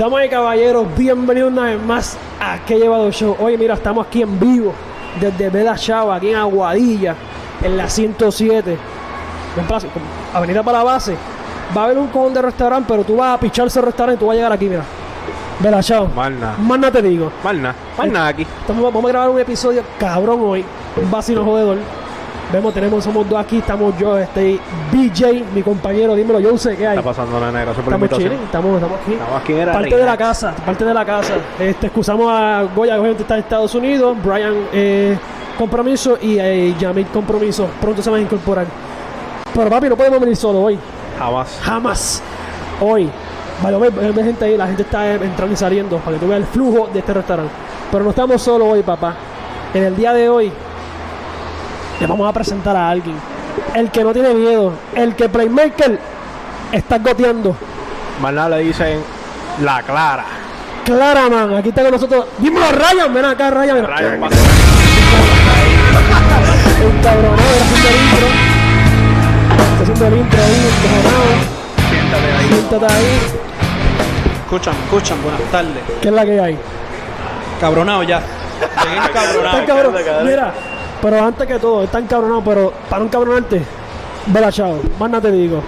Damas y caballeros, bienvenidos una vez más a Que Llevado Show. Oye, mira, estamos aquí en vivo desde Vela Chava, aquí en Aguadilla, en la 107. En Plaza, Avenida para la base. Va a haber un cojón de restaurante, pero tú vas a pichar ese restaurante y tú vas a llegar aquí, mira. Vela Chava. Mal nada. Más nada te digo. Mal nada. Mal nada aquí. Estamos- vamos a grabar un episodio cabrón hoy. Un vacino jodedor. Vemos, tenemos, somos dos aquí. Estamos yo, este BJ, mi compañero. Dímelo, yo sé qué hay. Está pasando la negra. Super Estamos chilling, estamos, estamos aquí. Estamos aquí en parte de la casa, parte de la casa. Este, excusamos a Goya, que obviamente está en Estados Unidos, Brian eh, Compromiso y eh, Yamil Compromiso. Pronto se van a incorporar. Pero papi, no podemos venir solo hoy. Jamás. Jamás. Hoy. Vale, ve gente ahí, la gente está eh, entrando y saliendo para que tú veas el flujo de este restaurante. Pero no estamos solos hoy, papá. En el día de hoy, le vamos a presentar a alguien. El que no tiene miedo. El que Playmaker está goteando. Mal nada le dicen la clara. Clara, man. Aquí está con nosotros. Dímelo, Ryan. Ven acá, Ryan. Mira. Rayo, Un cabrón, era haciendo el intro. Está haciendo el intro ahí, encojonado. Siéntate ahí. Siéntate ahí. Escuchan, escuchan, buenas tardes. ¿Qué es la que hay? Cabronado ya. Cabrón. Mira, pero antes que todo, están cabronados, pero para un cabronarte, vela, chao. Más nada te digo.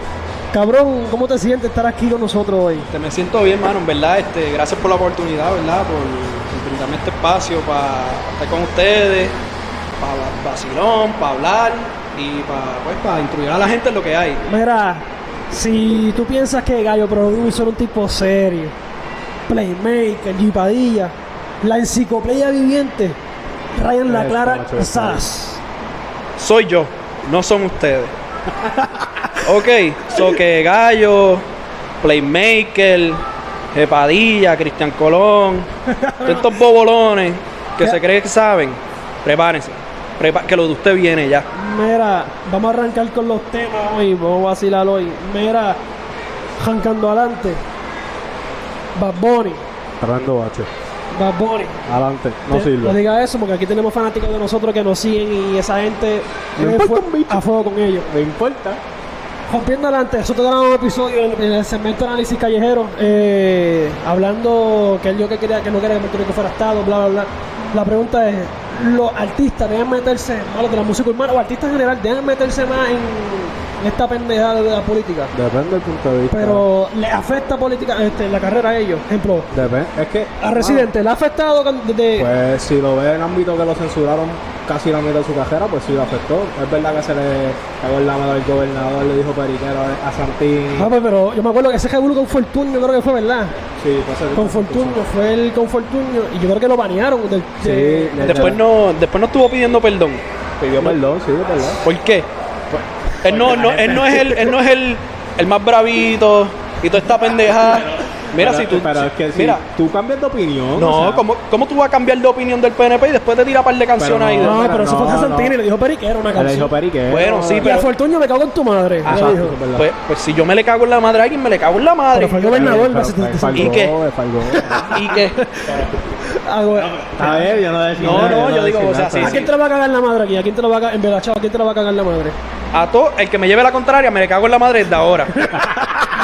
Cabrón, ¿cómo te sientes estar aquí con nosotros hoy? Te me siento bien, mano, en verdad. Este, gracias por la oportunidad, ¿verdad? Por, brindarme este espacio para estar con ustedes, para vacilón, para hablar y para pues, para instruir a la gente en lo que hay. Mira, si tú piensas que Gallo Producer es un tipo serio, Playmaker, Gipadilla, la enciclopedia viviente, Ryan La Clara. Sass. Soy yo, no son ustedes. ok, so que Gallo, Playmaker, Jepadilla, Cristian Colón, todos estos bobolones que se creen que saben, prepárense. Prepa- que lo de usted viene ya. Mira, vamos a arrancar con los temas hoy, vamos a vacilar hoy. Mira, arrancando adelante, Bad Bunny, Bache. Bad Bunny. Adelante. No Te- sirve. No diga eso porque aquí tenemos fanáticos de nosotros que nos siguen y esa gente Me es importa fue- un bicho. a fuego con ellos. Me importa. Rompiendo adelante, nosotros grabamos un episodio en, en el segmento de análisis callejero, eh, hablando que él yo que quería que no quería que Puerto Rico fuera estado, bla bla bla. La pregunta es, los artistas deben meterse, más los de la música urbana, o artistas en general, deben meterse más en, esta pendejada de la política. Depende del punto de vista. Pero le afecta política, este, la carrera a ellos. Ejemplo, Depende. Es que. a Residente, ¿le ha afectado Pues si lo ve en ámbito que lo censuraron casi la mitad de su carrera, pues sí lo afectó. Es verdad que se le cagó en la mano al gobernador, le dijo periquero a a Santini. Ah, pues, pero yo me acuerdo que ese revuelo con Fortunio creo que fue, ¿verdad? Sí, pues se- Con Fortunio, fue el con Fortunio y yo creo que lo banearon del Sí, de- Después no, después no estuvo pidiendo perdón. pidió perdón, sí, es verdad. ¿Por qué? Él no, no, él no es el, él no es el, el más bravito y toda esta pendeja. Mira, pero, si tú. Pero es que si mira, tú cambias de opinión. no, o sea, ¿cómo, ¿cómo tú vas a cambiar de opinión del PNP y después te tira un par de canciones Pero ahí? de- No, pero eso no, fue a Santini, no. le dijo Periquero una Le dijo canción. periquero. Bueno, sí, Y a pero- Fortunio me cago en tu madre. dijo. es verdad. Pues, pues si yo me le cago en la madre a alguien, me le cago en la madre. Pero fue el gobernador, Pero- pero ¿Y qué? falgó. ¿Y qué? Güey. A ver, yo no decía No, no, yo digo, o sea, sí, ¿A pero- quién te la va a cagar la madre aquí? ¿A quién te la va a cagar? En ¿a quién te la va a cagar la madre? A todo el que me lleve la contraria, me le cago en la madre desde ahora.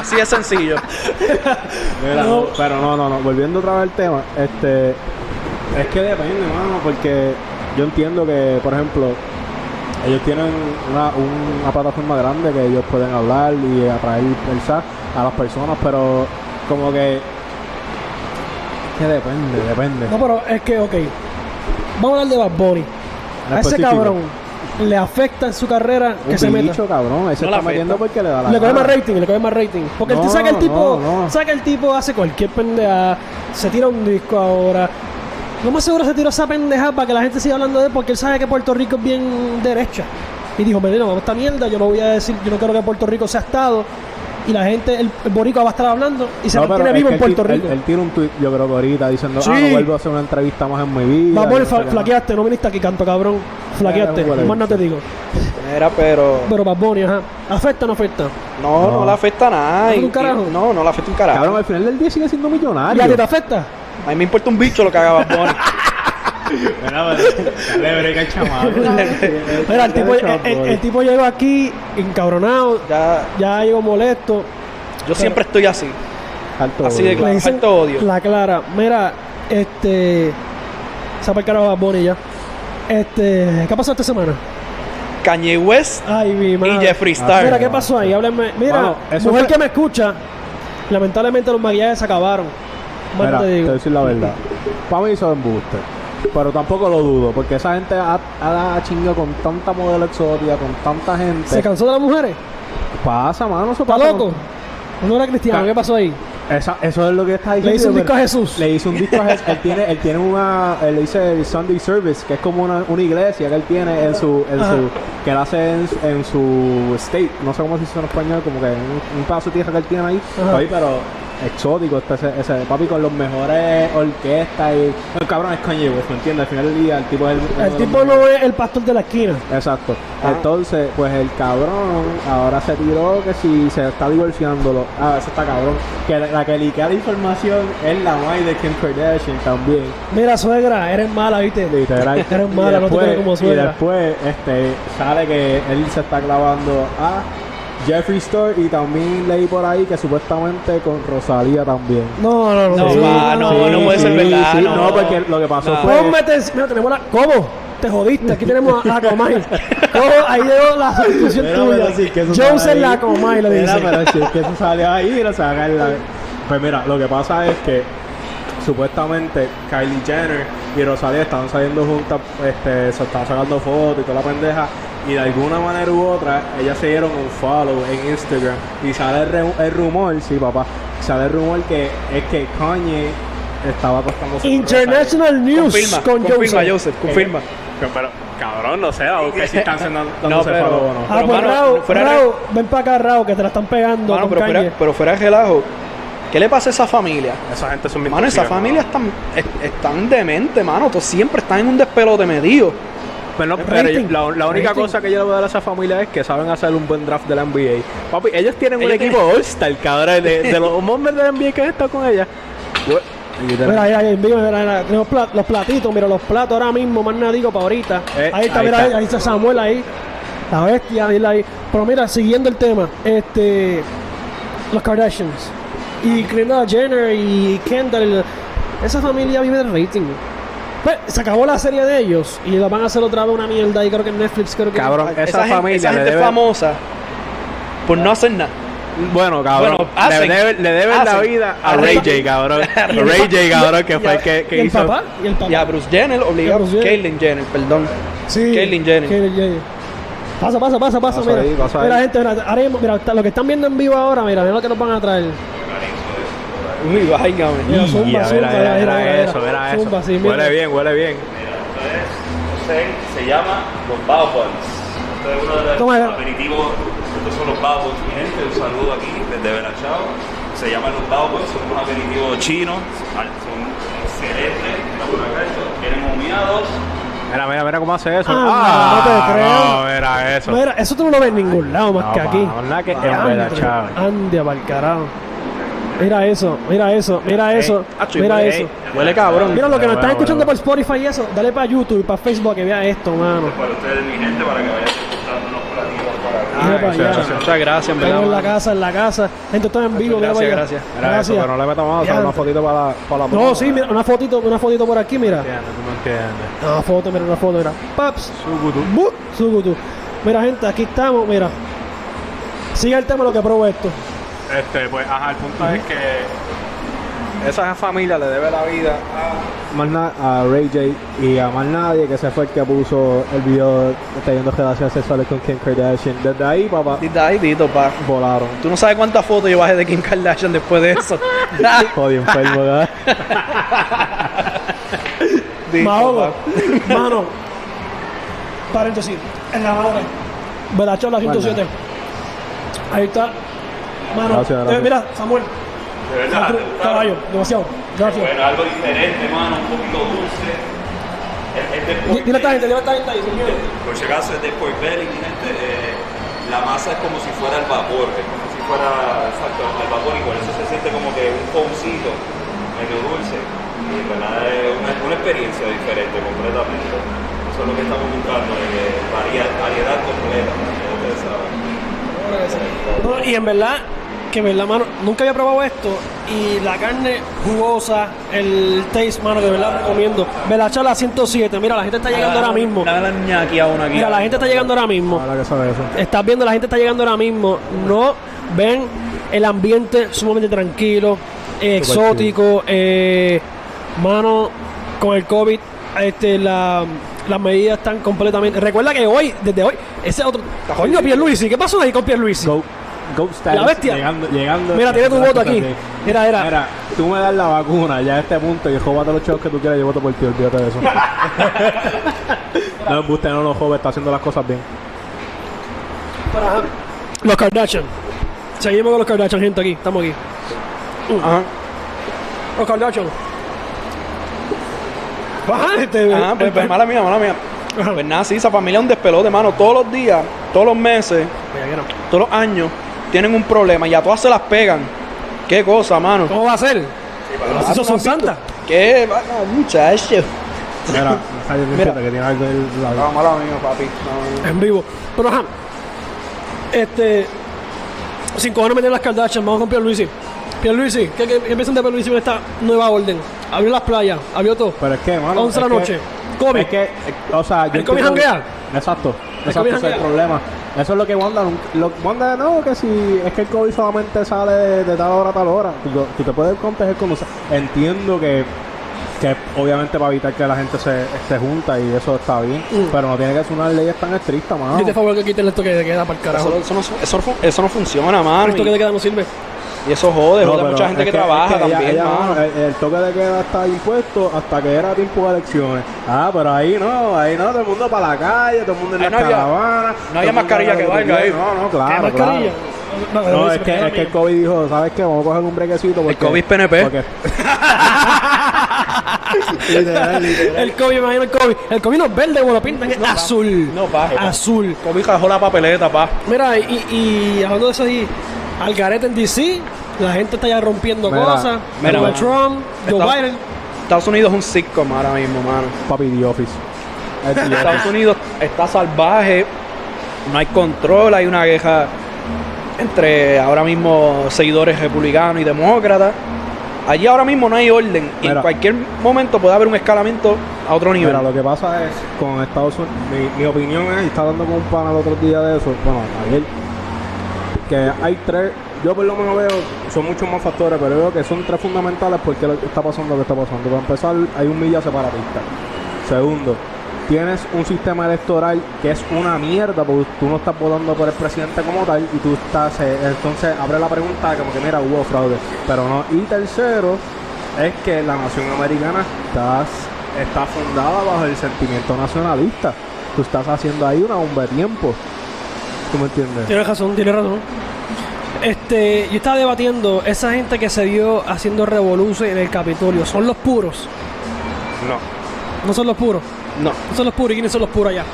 Así de sencillo. Mira, No. no, pero no, no, no. Volviendo otra vez al tema, este. Es que depende, mano, porque yo entiendo que, por ejemplo, ellos tienen una, una plataforma grande que ellos pueden hablar y atraer pensar a las personas, pero como que. Es que depende, depende. No, pero es que, ok. Vamos a hablar de Bad Bunny. A ese cabrón le afecta en su carrera que Un se meta. cabrón. No le está metiendo porque le da la Le coge más rating, le coge más rating. Porque No, sabes que el tipo, no, no. sabes que el tipo hace cualquier pendeja, se tira un disco ahora. Lo más seguro se tiró esa pendeja para que la gente siga hablando de él porque él sabe que Puerto Rico es bien derecha. Y dijo, mira, vamos a esta mierda, yo no voy a decir, yo no quiero que Puerto Rico sea estado. Y la gente, el, el boricua va a estar hablando y se No, mantiene vivo en Puerto él- Rico. Él, tiene un tweet, yo creo que ahorita, diciendo, Sí. ah, no vuelvo a hacer una entrevista más en mi vida. Qué más. flaqueaste, no viniste aquí, canto cabrón. Flaqueaste, más no te digo. Era, pero. Pero Bad Bunny, ajá. ¿Afecta o no afecta? No, no, No. le afecta nada. ¿No y- un carajo? y- No, no le afecta un carajo. Cabrón, al final del día sigue siendo ¿Y a ti millonario. te afecta? A mí me importa un bicho lo que haga Bad Bunny. Mira, el tipo, el, el- el tipo llegó aquí encabronado, Ya, ya llegó molesto. yo siempre estoy así. Alto Así de odio. claro. Le dicen Alto odio. La clara. Mira, este. Se el carajo a Bonnie ya. Este. ¿Qué pasado esta semana? Kanye West Ay, mi madre. y Jeffree Ah, Star. Mira, ¿qué pasó ahí? Háblenme. Mira, Bueno, eso mujer fue- que me escucha, lamentablemente los maquillajes se acabaron. Más Mira, te te voy digo. a decir la verdad. Para mí eso es embuste. Pero tampoco lo dudo, porque esa gente ha, ha chingado con tanta modelo exótica, con tanta gente. ¿Se cansó de las mujeres? Pasa, mano, eso ¿Está pasa. loco? No era cristiano, ¿qué pasó ahí? Esa- eso es lo que está Le diciendo. hizo un disco a Jesús. Le hizo un disco a Jesús. él tiene, él tiene una, él le dice el Sunday Service, que es como una, una iglesia que él tiene en su, en Ajá. su, que él hace en, su- en su state, no sé cómo se dice en español, como que un, un pedazo de tierra que él tiene ahí, ahí, pero exótico, este, ese, ese papi con los mejores orquestas y el cabrón es Kanye West, ¿me entiendes? Al final del día el tipo es el, tipo no es el pastor de la esquina. Exacto. Ah. Entonces, pues el cabrón ahora se tiró que si se está divorciándolo. Ah, eso está cabrón. Que la, la que liquea la información es la madre de Kim Kardashian también. Mira, suegra, eres mala, ¿viste? Literal. Eres mala, Y no te como Y suegra. después este, sale que él se está clavando a Jeffree Star y también leí por ahí que supuestamente con Rosalía también. No, no, no. No, sí, va, no, no puede ser verdad, sí, no. no, porque lo que pasó No. fue. Póngate. Mira, tenemos la. ¿Cómo? Te jodiste. Aquí tenemos a la Comay. ¿Cómo? Ahí llegó la sustitución Mira, tuya. pero sí, Joseph la Comay lo Mira, dice. pero sí, es que eso sale ahí, no se haga la... Pues mira, lo que pasa es que supuestamente Kylie Jenner y Rosalía estaban saliendo juntas, este, se estaban sacando fotos y toda la pendeja, y de alguna manera u otra, ellas se dieron un follow en Instagram, y sale el, re- el rumor, sí papá, sale el rumor que es que Kanye estaba acostándose con International News Confirma, con confirma, Joseph. Joseph, confirma. Rosalía. Pero, cabrón, no sé, que si están No, dándose pero- follow o no. Ah, Pero, pues mano, Raúl, fuera de- Raúl, ven para acá, Raúl, que te la están pegando Mano, con pero Kanye. fuera, pero fuera de relajo, ¿qué le pasa a esa familia? Esa gente son bien Mano, esa familia están, es- están demente, mano. Todos siempre están en un despelote medido. Pero, no, El pero rating. la, la única Rating. cosa que yo le voy a dar a esa familia es que saben hacer un buen draft de la NBA. Papi, ellos tienen un equipo All-Star, cabrón, de, de los hombres de la NBA que han estado con ella. Mira, ahí, ahí, mira, mira, mira, tenemos pla- los platitos, mira, los platos ahora mismo, más nada digo para ahorita. Eh, ahí está, ahí mira, está. ahí, ahí está Samuel ahí, la bestia, ahí. Pero mira, siguiendo el tema, este, los Kardashians y Kendall Jenner y Kendall, esa familia vive del rating. Pues, se acabó la serie de ellos y la van a hacer otra vez una mierda y creo que en Netflix creo que Cabrón, esa, gente, familia esa gente debe- famosa por no hacer nada. Bueno, cabrón, Bueno, hacen. le deben, le deben la vida a. Ray J, cabrón. Ray J, cabrón, que fue el que, que y el hizo. papá y el papá. Y a Bruce Jenner obligado. Y a Bruce Jenner. Caitlyn Jenner, perdón. Sí, Caitlyn Jenner. Caitlyn Jenner. Pasa, pasa, pasa, pasa, Pasa mira. ahí, pasa mira, ahí. gente, mira, mismo, mira, lo que están viendo en vivo ahora, mira, mira lo que nos van a traer. Uy, váyame. Mira, zumba, mira, zumba, mira, mira, mira, mira, eso, mira eso. zumba, sí, mira. huele bien, huele bien. Entonces, se llama los Bao Buns. Este es uno de los aperitivos. Estos son los Bao Buns, mi gente. Un saludo aquí desde Belachao. Se llaman los Bao Buns, son unos aperitivos chinos. Son excelentes. Vienen humeados. Mira, mira, mira cómo hace eso. Ah, no te creo. no, mira eso. Mira, eso tú no lo ves en ningún lado más No, que aquí. nada que pa'l carajo. Mira eso, mira eso, mira eso, Acho, mira huele- eso. Huele cabrón. Mira lo que nos están escuchando por Spotify y eso, dale para YouTube y para Facebook que vea esto, mano. Para ustedes, mi gente, para que vayan platillos para acá. Mira para eso, allá. Muchas gracias, en Estamos verdad. en la casa, en la casa. Gente, esto en vivo, mira Gracias, gracias. Mira eso, pero no le metamos Ya. una fotito para la, para la No, sí, mira, una fotito, una fotito por aquí, mira. No entiendes. Una foto, mira, una foto, mira. Paps. Sugutu. Sugutu. Mira, gente, aquí estamos, mira. Sigue el tema lo que probó esto. Este, pues, ajá, el punto es que esa familia le debe la vida a, a Ray J y a más nadie que se fue el que puso el video teniendo relaciones sexuales con Kim Kardashian. Desde ahí, papá, Dita ahí, Dito, pa. volaron. Tú no sabes cuántas fotos yo bajé de Kim Kardashian después de eso. Jodido enfermo, ¿verdad? Dito, Mahogo, mano. Paréntesis, en la madre. Belachón, la 107. Ahí está. Mano, Gracias, gracias. eh, mira, Samuel. De verdad. Caballo, demasiado. Gracias. Bueno, algo diferente, mano, un poquito dulce. Dile a esta gente, dile a esta gente ahí. Por si acaso es de mi gente. eh, la masa es como si fuera el vapor, es como si fuera exacto, el vapor y por eso se siente como que un foamcito medio dulce. Y en verdad es una, una experiencia diferente completamente. Eso es lo que estamos buscando, varía- variedad completa. ya ustedes saben. No, y en verdad, que verdad, mano, nunca había probado esto y la carne jugosa, el taste, mano, de verdad recomiendo. Belachala 107, mira, la gente está llegando ahora mismo. La ñaqui a una aquí. Mira, la gente está llegando ahora mismo. Ahora que sabe eso. Estás viendo, la gente está llegando ahora mismo. No ven el ambiente sumamente tranquilo, eh, exótico, eh, mano, con el COVID, este, la, las medidas están completamente. Recuerda que hoy, desde hoy, ese otro. Coño, Pierluisi, ¿qué pasó ahí con Pierluisi? Go, Go La bestia. Llegando, llegando. Mira, tiene tu voto aquí. Mira, era. Mira, tú me das la vacuna ya a este punto y jóbate los chavos que tú quieras, yo voto por ti, olvídate de eso. no, usted no lo joven, está haciendo las cosas bien. Para los Kardashian. Seguimos con los Kardashian, gente, aquí. Estamos aquí. Ajá. Los Kardashian. Baja, este. Ajá, pues, pues, mala mía, mala mía. Pues nada, sí, esa familia es un despelote, mano. Todos los días, todos los meses, Mira, que no. todos los años, tienen un problema y a todas se las pegan. Qué cosa, mano. ¿Cómo va a ser? Los hijos son santas. Qué va- muchacho. Mira, Mira. que tiene algo del lado. No, mala mía, papi. No, no. En vivo. Pero ajá. Este. Sin cojones meter las Kardashian, vamos con Pierluisi. Pierluisi, ¿qué, qué, qué piensan de Pierluisi con esta nueva orden? Abrió las playas, abrió todo. Pero es que, mano. 11 de la noche. COVID. Es que, o sea, yo ¿El COVID janguea? Exacto. ¿El Exacto, ese es el problema. Eso es lo que Wanda, lo, Wanda no, que si es que el COVID solamente sale de, de tal hora a tal hora, tú, tú te puedes contagiar como sea. Entiendo que, que obviamente para evitar que la gente se, se junta y eso está bien, Mm. pero no tiene que ser unas leyes tan estrictas, mano. Yo te favor que quiten el toque de queda para el carajo. Eso, eso no, eso, eso no funciona, mano. El toque de queda no sirve. Y eso jode, No, jode a mucha gente que, trabaja es que ella- también, el, el toque de queda está impuesto hasta que era tiempo de elecciones. Ah, pero ahí no, ahí no, todo el mundo para la calle, todo el mundo en Ahí la no había- caravana. no había el mascarilla que valga ahí. No, no, ¿Qué claro, mascarilla? claro. No, es que, es que el COVID dijo, ¿sabes qué? Vamos a coger un brequecito porque... COVID PNP. porque- literal, literal. El COVID, imagino el COVID. El COVID no es verde, como lo pintan, es azul. No, pa. Azul. Kobe cajó la papeleta, pa. Mira, y, y hablando de eso ahí, al garete en DC, la gente está ya rompiendo Mira, cosas. mira. Trump, Joe Está- Biden. Estados Unidos es un sitcom ahora mismo, mano. Papi, The Office. Estados. Unidos está salvaje, no hay control, hay una guerra entre ahora mismo seguidores republicanos y demócratas. Allí ahora mismo no hay orden y en cualquier momento puede haber un escalamiento a otro nivel. Mira, lo que pasa es con Estados Unidos, mi, mi opinión es, y estaba dando con un pana el otro día de eso, bueno, ayer, que hay tres, yo por lo menos veo, son muchos más factores, pero veo que son tres fundamentales porque está pasando lo que está pasando. Para empezar, hay un milla separatista. Segundo, tienes un sistema electoral que es una mierda porque tú no estás votando por el presidente como tal y tú estás, eh, entonces abre la pregunta como que mira, hubo fraude, pero no. Y tercero, es que la nación americana está, está fundada bajo el sentimiento nacionalista. Tú estás haciendo ahí una bomba de tiempo. ¿Tú me entiendes? Tienes razón, tienes razón. Este, yo estaba debatiendo, esa gente que se vio haciendo revolución en el Capitolio, ¿son los puros? no, No son los puros. no. No son los puros. ¿Y quiénes son los puros allá?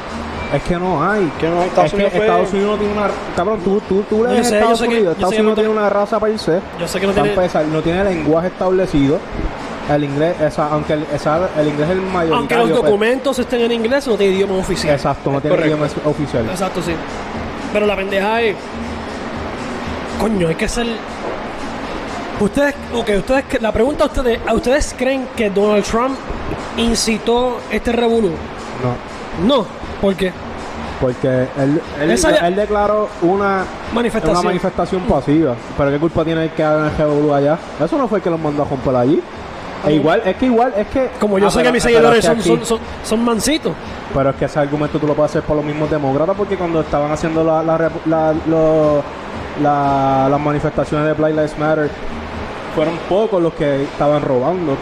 Es que no hay. Que no, Estados es que Unidos fue- Estados Unidos no tiene una. Cabrón, tú, tú, tú Yo lees yo Estados sé Unidos. Estados Unidos no tiene una raza per se. Yo sé que no Para tiene. empezar, no tiene lenguaje establecido. El inglés, esa, aunque el, esa- el inglés es el mayoritario. Aunque los pues, documentos estén en inglés, no tiene idioma oficial. exacto, no Es tiene correcto. idioma oficial. Exacto, sí. Pero la pendeja es. Coño, hay que ser. Ustedes, ok, ustedes, la pregunta a ustedes, ¿a ustedes creen que Donald Trump incitó este revolú? No. No, ¿por qué? Porque él, él, Esa ya- él declaró una, Manifestación. una manifestación pasiva. Pero ¿qué culpa tiene el que hagan el revolú allá? Eso no fue el que los mandó a romper allí. E igual, es que igual, es que... Como yo Ah, sé pero- que mis pero seguidores es que son, aquí- son, son, son mansitos. Pero es que ese argumento tú lo puedes hacer por los mismos demócratas porque cuando estaban haciendo la, la, rep- la- lo- la- las manifestaciones de Black Lives Matter fueron pocos los que estaban robando.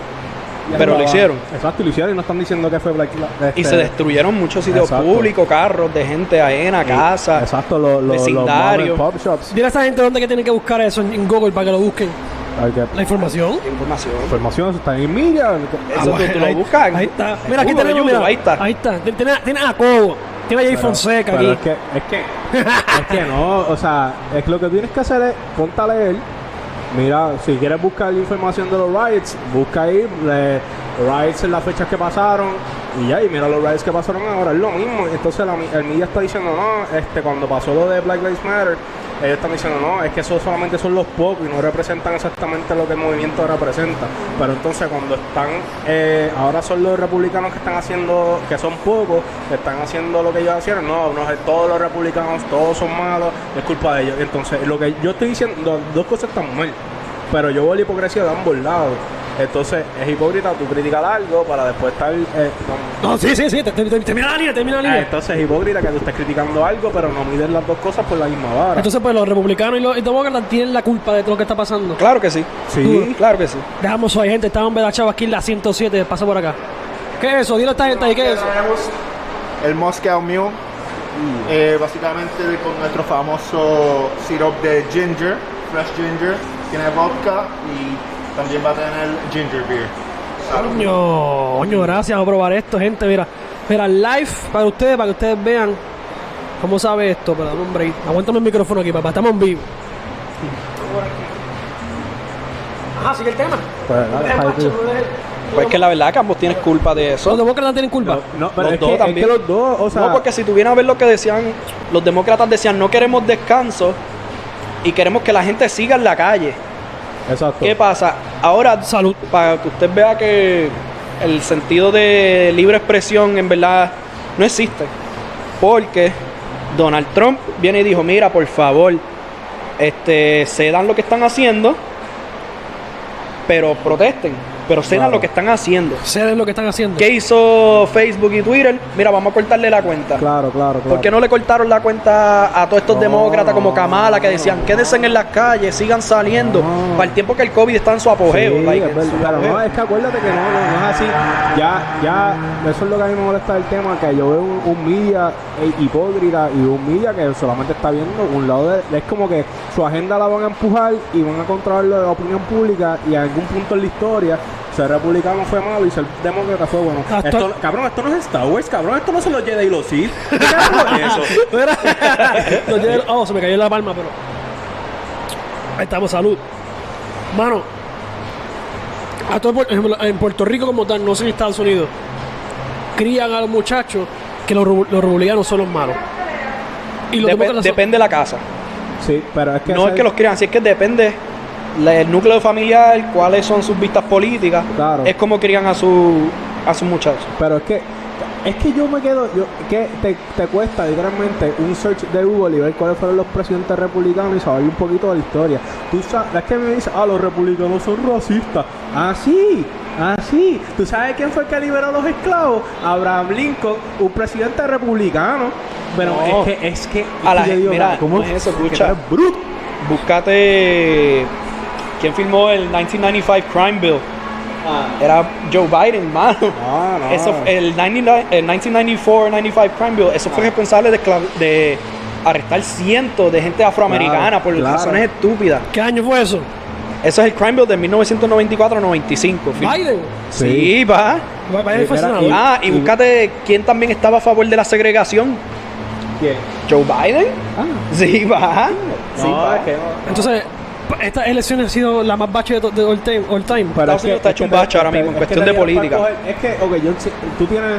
Pero lo hicieron. Exacto, y lo hicieron y no están diciendo que fue Black Lives Y se destruyeron muchos sitios Exacto. públicos, carros de gente ajena, casas. Exacto, los pop shops. Dile a esa gente dónde que tienen que buscar eso en, en Google para que lo busquen. Hay que- La información. Información. información, eso está en milla. Eso tú, tú lo ahí, buscas. Ahí está. Mira, aquí tenemos. Mira, ahí está. Ahí está. Tiene, tiene a Cobo. Tiene a Jay Fonseca pero aquí. Es que, es que, es que no, o sea, es que lo que tienes que hacer es ponte a leer. Mira, si quieres buscar información de los riots, busca ahí le- riots en las fechas que pasaron y ya, y mira los riots que pasaron ahora, es lo mismo. Entonces la mi- el media está diciendo, no, este cuando pasó lo de Black Lives Matter, ellos están diciendo, no, es que eso solamente son los pocos y no representan exactamente lo que el movimiento representa. Pero entonces cuando están, eh, ahora son los republicanos que están haciendo, que son pocos, que están haciendo lo que ellos hacían, no, no, todos los republicanos, todos son malos, es culpa de ellos. Entonces, lo que yo estoy diciendo, dos cosas están mal, pero yo veo la hipocresía de ambos lados. Entonces, es hipócrita tú criticar algo para después estar... eh, con- No, sí, sí, sí. te- te- te- Termina la línea, termina la Ah, línea. entonces es hipócrita que tú estés criticando algo, pero no mides las dos cosas por la misma vara. Entonces, pues los republicanos y los y demócratas tienen la culpa de todo lo que está pasando. Claro que sí. sí, Claro que sí. Dejamos ahí, gente. Estamos en Chava aquí en la 107. Pasa por acá. ¿Qué es eso? Dile a esta gente ahí, ¿qué es eso? Tenemos el Moscow Mule, eh, básicamente con nuestro famoso syrup de ginger, fresh ginger, tiene vodka y también va a tener ginger beer. Coño, coño, gracias por probar esto, gente. Mira, mira, live para ustedes, para que ustedes vean cómo sabe esto. Pero dame un break. Aguántame el micrófono aquí, papá. Estamos en vivo. Ajá, sigue el tema. Pues, no Pues que la verdad que ambos tienes culpa de eso. Los demócratas tienen culpa. No, pero Los es, dos que, es también. que los dos, o sea, no, porque si tuvieran a ver lo que decían, los demócratas decían no queremos descanso y queremos que la gente siga en la calle. Exacto. ¿Qué pasa? Ahora, Salud. para que usted vea que el sentido de libre expresión en verdad no existe. Porque Donald Trump viene y dijo, mira, por favor, este, cedan lo que están haciendo, pero protesten, pero cedan Claro. lo que están haciendo. Ceden lo que están haciendo. ¿Qué hizo Facebook y Twitter? Mira, vamos a cortarle la cuenta. Claro, claro, claro. ¿Por qué no le cortaron la cuenta a todos estos No, demócratas como Kamala que decían quédense en las calles, sigan saliendo? No. Para el tiempo que el COVID está en su apogeo. Sí, like, es en verdad, su pero apogeo. no, es que acuérdate que no, no, no es así. Ya, ya, eso es lo que a mí me molesta del tema, que yo veo un, un media eh, hipócrita y un media que solamente está viendo un lado de, es como que su agenda la van a empujar y van a controlar la opinión pública y en algún punto en la historia ser republicano fue malo y ser demócrata fue bueno. Actual- Esto, cabrón, esto no es Star Wars, cabrón, esto no se lo Jedi y los Sith. ¿Qué carajo es eso? Los Jedi- oh, se me cayó la palma, pero. Ahí estamos, salud. Mano, a todo, por ejemplo, en Puerto Rico, como tal, no sé en Estados Unidos, crían a los muchachos que los, los republicanos son los malos. Y los Dep- demócratas son- depende de la casa. Sí, pero es que No es que los crean, si es que depende la- el núcleo familiar, cuáles son sus vistas políticas. Claro. Es como crían a su a sus muchachos. Pero es que es que yo me quedo, yo, que te, te cuesta literalmente un search de Google y ver cuáles fueron los presidentes republicanos y saber un poquito de la historia. Tú sabes, es que me dice, ah, los republicanos son racistas. Ah, sí, ah, sí. ¿Tú sabes quién fue el que liberó a los esclavos? Abraham Lincoln, un presidente republicano. Pero No. es que, es que, A la que digo, mira, ¿cómo no es eso, escucha. bruto? Búscate quién filmó el 1995 Crime Bill. Era Joe Biden, mano. Ah, no. Eso, el, 99 el 1994-95 Crime Bill, eso fue responsable de, arrestar cientos de gente afroamericana Claro, por claro. razones estúpidas. ¿Qué año fue eso? Eso es el Crime Bill de 1994-95. Biden. Sí, va. Biden fue senador. Ah, y búscate quién también estaba a favor de la segregación. ¿Quién? Joe Biden. Ah, Sí, va. Sí, no. Entonces, esta elección ha sido la más bache de, de all time. all time. Pero Estados Unidos está es hecho un bache ahora mismo en es cuestión de política. coger- Es que, ok, yo, tú tienes.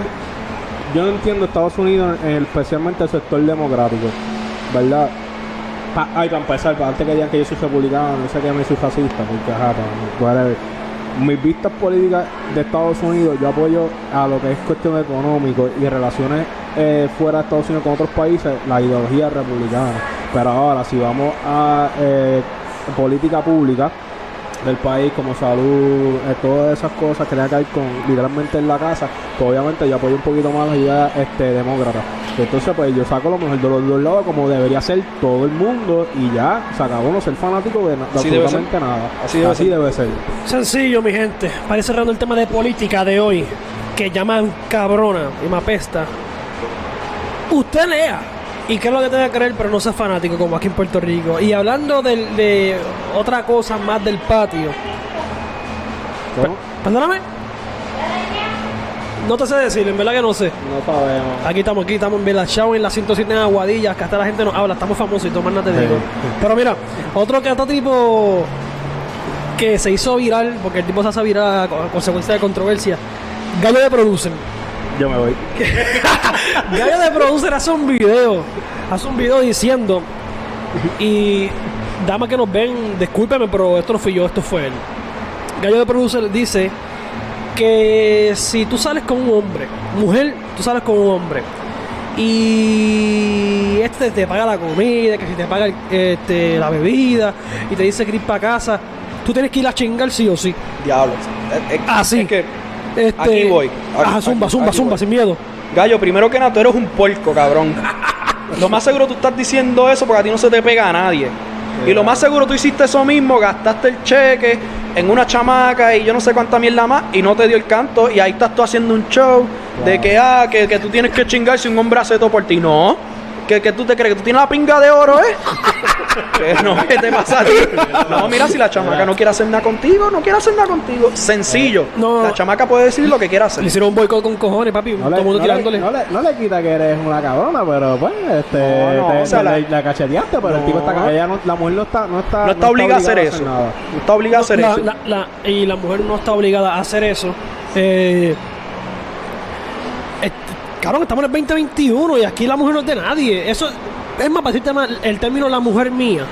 Yo no entiendo Estados Unidos, eh, especialmente el sector democrático, ¿verdad? Pa- ay, para empezar, para antes que digan que yo soy republicano, no sé que me soy fascista, porque ajá, para. Mis vistas políticas de Estados Unidos, yo apoyo a lo que es cuestión económico y relaciones eh, fuera de Estados Unidos con otros países, la ideología republicana. Pero ahora, si vamos a eh, política pública, del país como salud, eh, todas esas cosas que tengan que ver con literalmente en la casa, pues obviamente yo apoyo un poquito más la idea este, demócrata. Entonces pues yo saco lo mejor de los dos lados como debería ser todo el mundo y ya se acabó no ser fanático de, absolutamente nada. Así debe ser. debe ser. Sencillo, mi gente. Para ir cerrando el tema de política de hoy, que llaman cabrona y me apesta. Usted lea y que es lo que tenga que creer, pero no sea fanático como aquí en Puerto Rico. Y hablando de otra cosa más del patio. ¿Cómo? Perdóname. No te sé decir, en verdad que no sé. No sabemos. Aquí estamos, aquí estamos en Chao, en la 107 en Aguadillas, que hasta la gente nos habla, estamos famosos y más nada te digo. Pero mira, otro que otro tipo que se hizo viral, porque el tipo se hace viral a co- a consecuencia de controversia. Gallo de Producer. Yo me voy. Gallo de Producer hace un video, hace un video diciendo Y damas que nos ven, discúlpeme, pero esto no fui yo, esto fue él. Gallo de Producer dice que si tú sales con un hombre, mujer, tú sales con un hombre y este te paga la comida, que si te paga este, la bebida y te dice que ir para casa, tú tienes que ir a chingar sí o sí. Diablo. Es, es- Ah, es que, Este, Aquí voy. Ajá, Aquí- zumba, aquí- zumba, zumba, voy. sin miedo. Gallo, primero que nada, tú eres un puerco, cabrón. Lo más seguro tú estás diciendo eso porque a ti no se te pega a nadie. Y lo más seguro tú hiciste eso mismo, gastaste el cheque en una chamaca y yo no sé cuánta mierda más y no te dio el canto y ahí estás tú haciendo un show de que, ah, que, que tú tienes que chingar si un hombre hace todo por ti. No. Que, que tú te crees que tú tienes la pinga de oro, ¿eh? Que no, ¿qué te pasa a ti? No, mira, si la chamaca no quiere hacer nada contigo, no quiere hacer nada contigo. Sencillo. No. La chamaca puede decir lo que quiera hacer. Le hicieron un boicot con cojones, papi. No todo el mundo no le- tirándole. no le- no le quita que eres una cabrona, pero pues, este, No, no, te- o sea, te- la- la, cacheteaste, pero el tipo está, ella no, la mujer no está, no está, No está obligada a hacer eso. No está obligada a hacer La- eso. la- y la mujer no está obligada a hacer eso. Eh, cabrón, estamos en el 2021 y aquí la mujer no es de nadie. Eso es más, para decirte más, el término la mujer mía.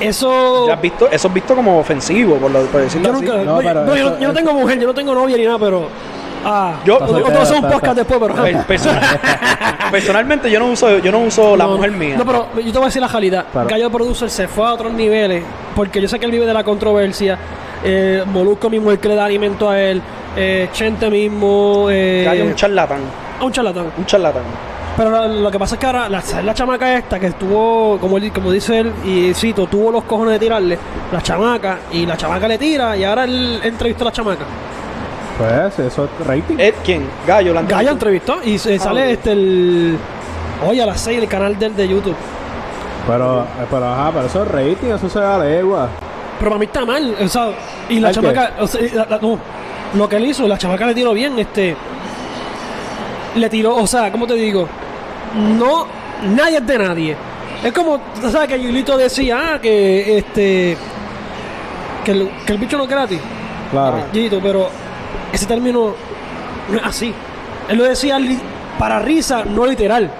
Eso. Has visto, eso es visto como ofensivo, por, lo, por decirlo Yo así. nunca. No, no, pero no, yo, eso- no- yo no eso- tengo mujer, yo no tengo novia ni nada, pero. Ah, Yo- hacer un está- podcast después, pero. Per- persona- personalmente yo no uso, yo no uso la mujer mía. No, pero yo te voy a decir la realidad. Claro. Gallo Producer se fue a otros niveles porque yo sé que él vive de la controversia. Eh, Molusco mismo el que le da alimento a él. Eh, Chente mismo. Eh, haya un charlatán, a un charlatán. un charlatán. Pero lo, lo que pasa es que ahora la, la chamaca esta que estuvo, como, él- como dice él, y cito, tuvo los cojones de tirarle, la chamaca, y la chamaca le tira, y ahora él entrevistó a la chamaca. Pues eso es rating. ¿Eh, ¿Quién? Gallo. La Gallo entrevistó y se sale este el. Hoy a las 6 el canal del de YouTube. Pero, pero ajá, pero eso es rating, eso se da legua. Pero para mí está mal, o sea, y la ¿El chamaca, o sea, la- la- no, lo que él hizo, la chamaca le tiró bien, este, le tiró, o sea, ¿cómo te digo? No, nadie es de nadie. Es como, tú sabes que Yulito decía, ah, que este, que el, que el bicho no es gratis, Claro. Yulito, pero ese término no es así. Él lo decía para risa, no literal.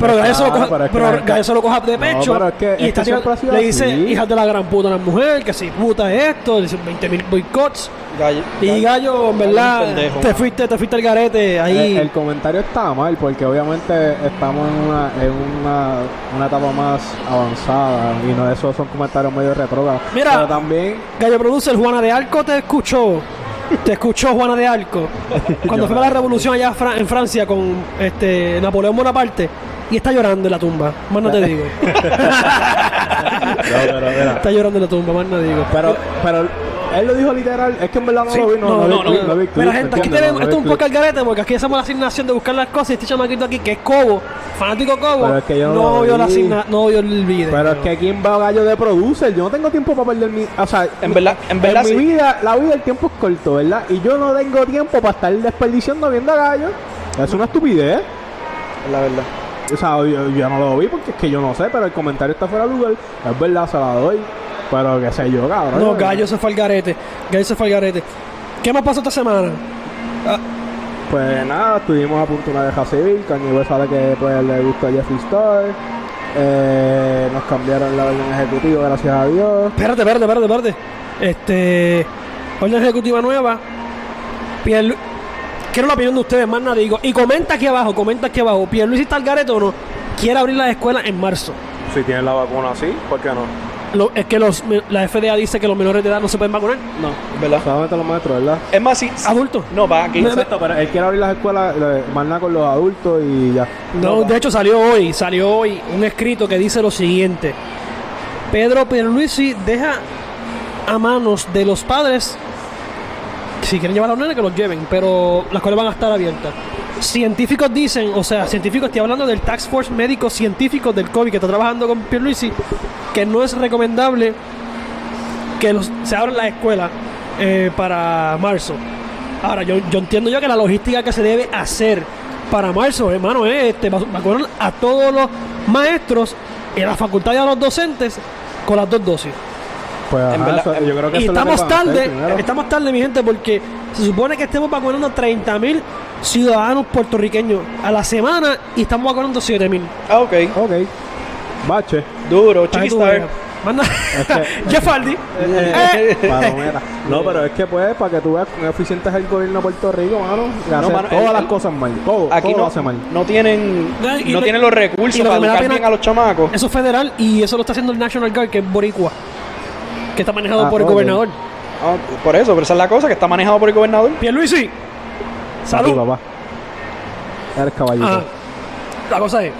Pero Gallo se lo coja, pero es que pero la gente- Gallo se lo coja de pecho pero es que- y es está tirando- le dice hijas de la gran puta a la mujer, que si puta es esto, le dice 20 mil boicots. Gallo. Y Gallo, en verdad, pendejo, te fuiste, te fuiste al garete ahí. El, el comentario está mal porque obviamente estamos en una, en una, una etapa más avanzada y no esos son comentarios medio retrógrados. Mira. pero también Gallo Producer, Juana de Arco te escuchó. Te escuchó Juana de Arco. Cuando fue la revolución allá en Francia con este Napoleón Bonaparte. Y está llorando en la tumba. Más no te digo. No, pero, Está llorando en la tumba, más no digo. pero, pero él lo dijo literal, es que en verdad no Sí, lo vi, no, no, vi- no Mira, gente, aquí tenemos esto es un poco al garete porque aquí hacemos la asignación de buscar las cosas y este chamaquito aquí que es Cobo, fanático Cobo, Pero es que yo no no, lo vio la vi. asigna, no vio el video. Pero es que quién va a gallo de producer, yo no tengo tiempo para perder mi, o sea, En verdad, en verdad mi sí. vida, la vida el tiempo es corto, ¿verdad? Y yo no tengo tiempo para estar desperdiciando viendo a gallo. Es una estupidez. La verdad. O sea, yo, yo no lo vi porque es que yo no sé, pero el comentario está fuera de lugar. Es verdad, se la doy. Pero qué sé yo, cabrón. No, Gallo se fue al garete. Gallo se fue al garete. ¿Qué más pasó esta semana? Pues nada, estuvimos a punto de una deja civil. Kanye sabe que pues, le gustó a Jeffree Star. Eh, nos cambiaron la orden ejecutiva, gracias a Dios. Espérate, espérate, espérate, espérate. Este. Orden ejecutiva nueva. Pierlu Quiero la opinión de ustedes, más nada digo. Y comenta aquí abajo, comenta aquí abajo. Pierluisi está al garete o no. Quiere abrir las escuelas en marzo. Si tienen la vacuna así, ¿por qué no? Lo- es que los, la FDA dice que los menores de edad no se pueden vacunar. No, es verdad. Solamente los maestros, ¿verdad? Es más, si. Adultos. No, va aquí. Me- Exacto, pero él quiere abrir las escuelas, eh, más nada con los adultos y ya. No, de hecho salió hoy, salió hoy un escrito que dice lo siguiente. Pedro Pierluisi deja a manos de los padres si quieren llevar a los nenes que los lleven, pero las escuelas van a estar abiertas. Científicos dicen, o sea, científicos, estoy hablando del Task Force médico científico del COVID que está trabajando con Pierluisi, que no es recomendable que se abran las escuelas eh, para marzo. Ahora, yo, yo entiendo yo que la logística que se debe hacer para marzo, hermano, es este, vac- vacunar a todos los maestros a la facultad y a los docentes con las dos dosis. Pues ajá, verdad, eso- yo creo que Y eso estamos hacer tarde, estamos tarde, mi gente, porque se supone que estemos vacunando 30 mil ciudadanos puertorriqueños a la semana y estamos vacunando 7 mil. Ah, ok. Ok. Bache. Duro, Chiquistar. Manda. que- Jeff Hardy. Eh. Palomera. No, pero es que pues, para que tú veas cuán eficiente es el gobierno de Puerto Rico, mano. Mano, todas el- las cosas mal. Todo, Aquí todo no, lo hace mal. no tienen, No, no lo- tienen los recursos y lo para educar pena- bien a los chamacos. Eso es federal y eso lo está haciendo el National Guard, que es Boricua. Que está manejado Ah, por el gobernador. Ah, por eso, pero esa es la cosa, que está manejado por el gobernador. Pierluisi. Aquí, Salud. papá. Eres caballito. Ajá. La cosa es,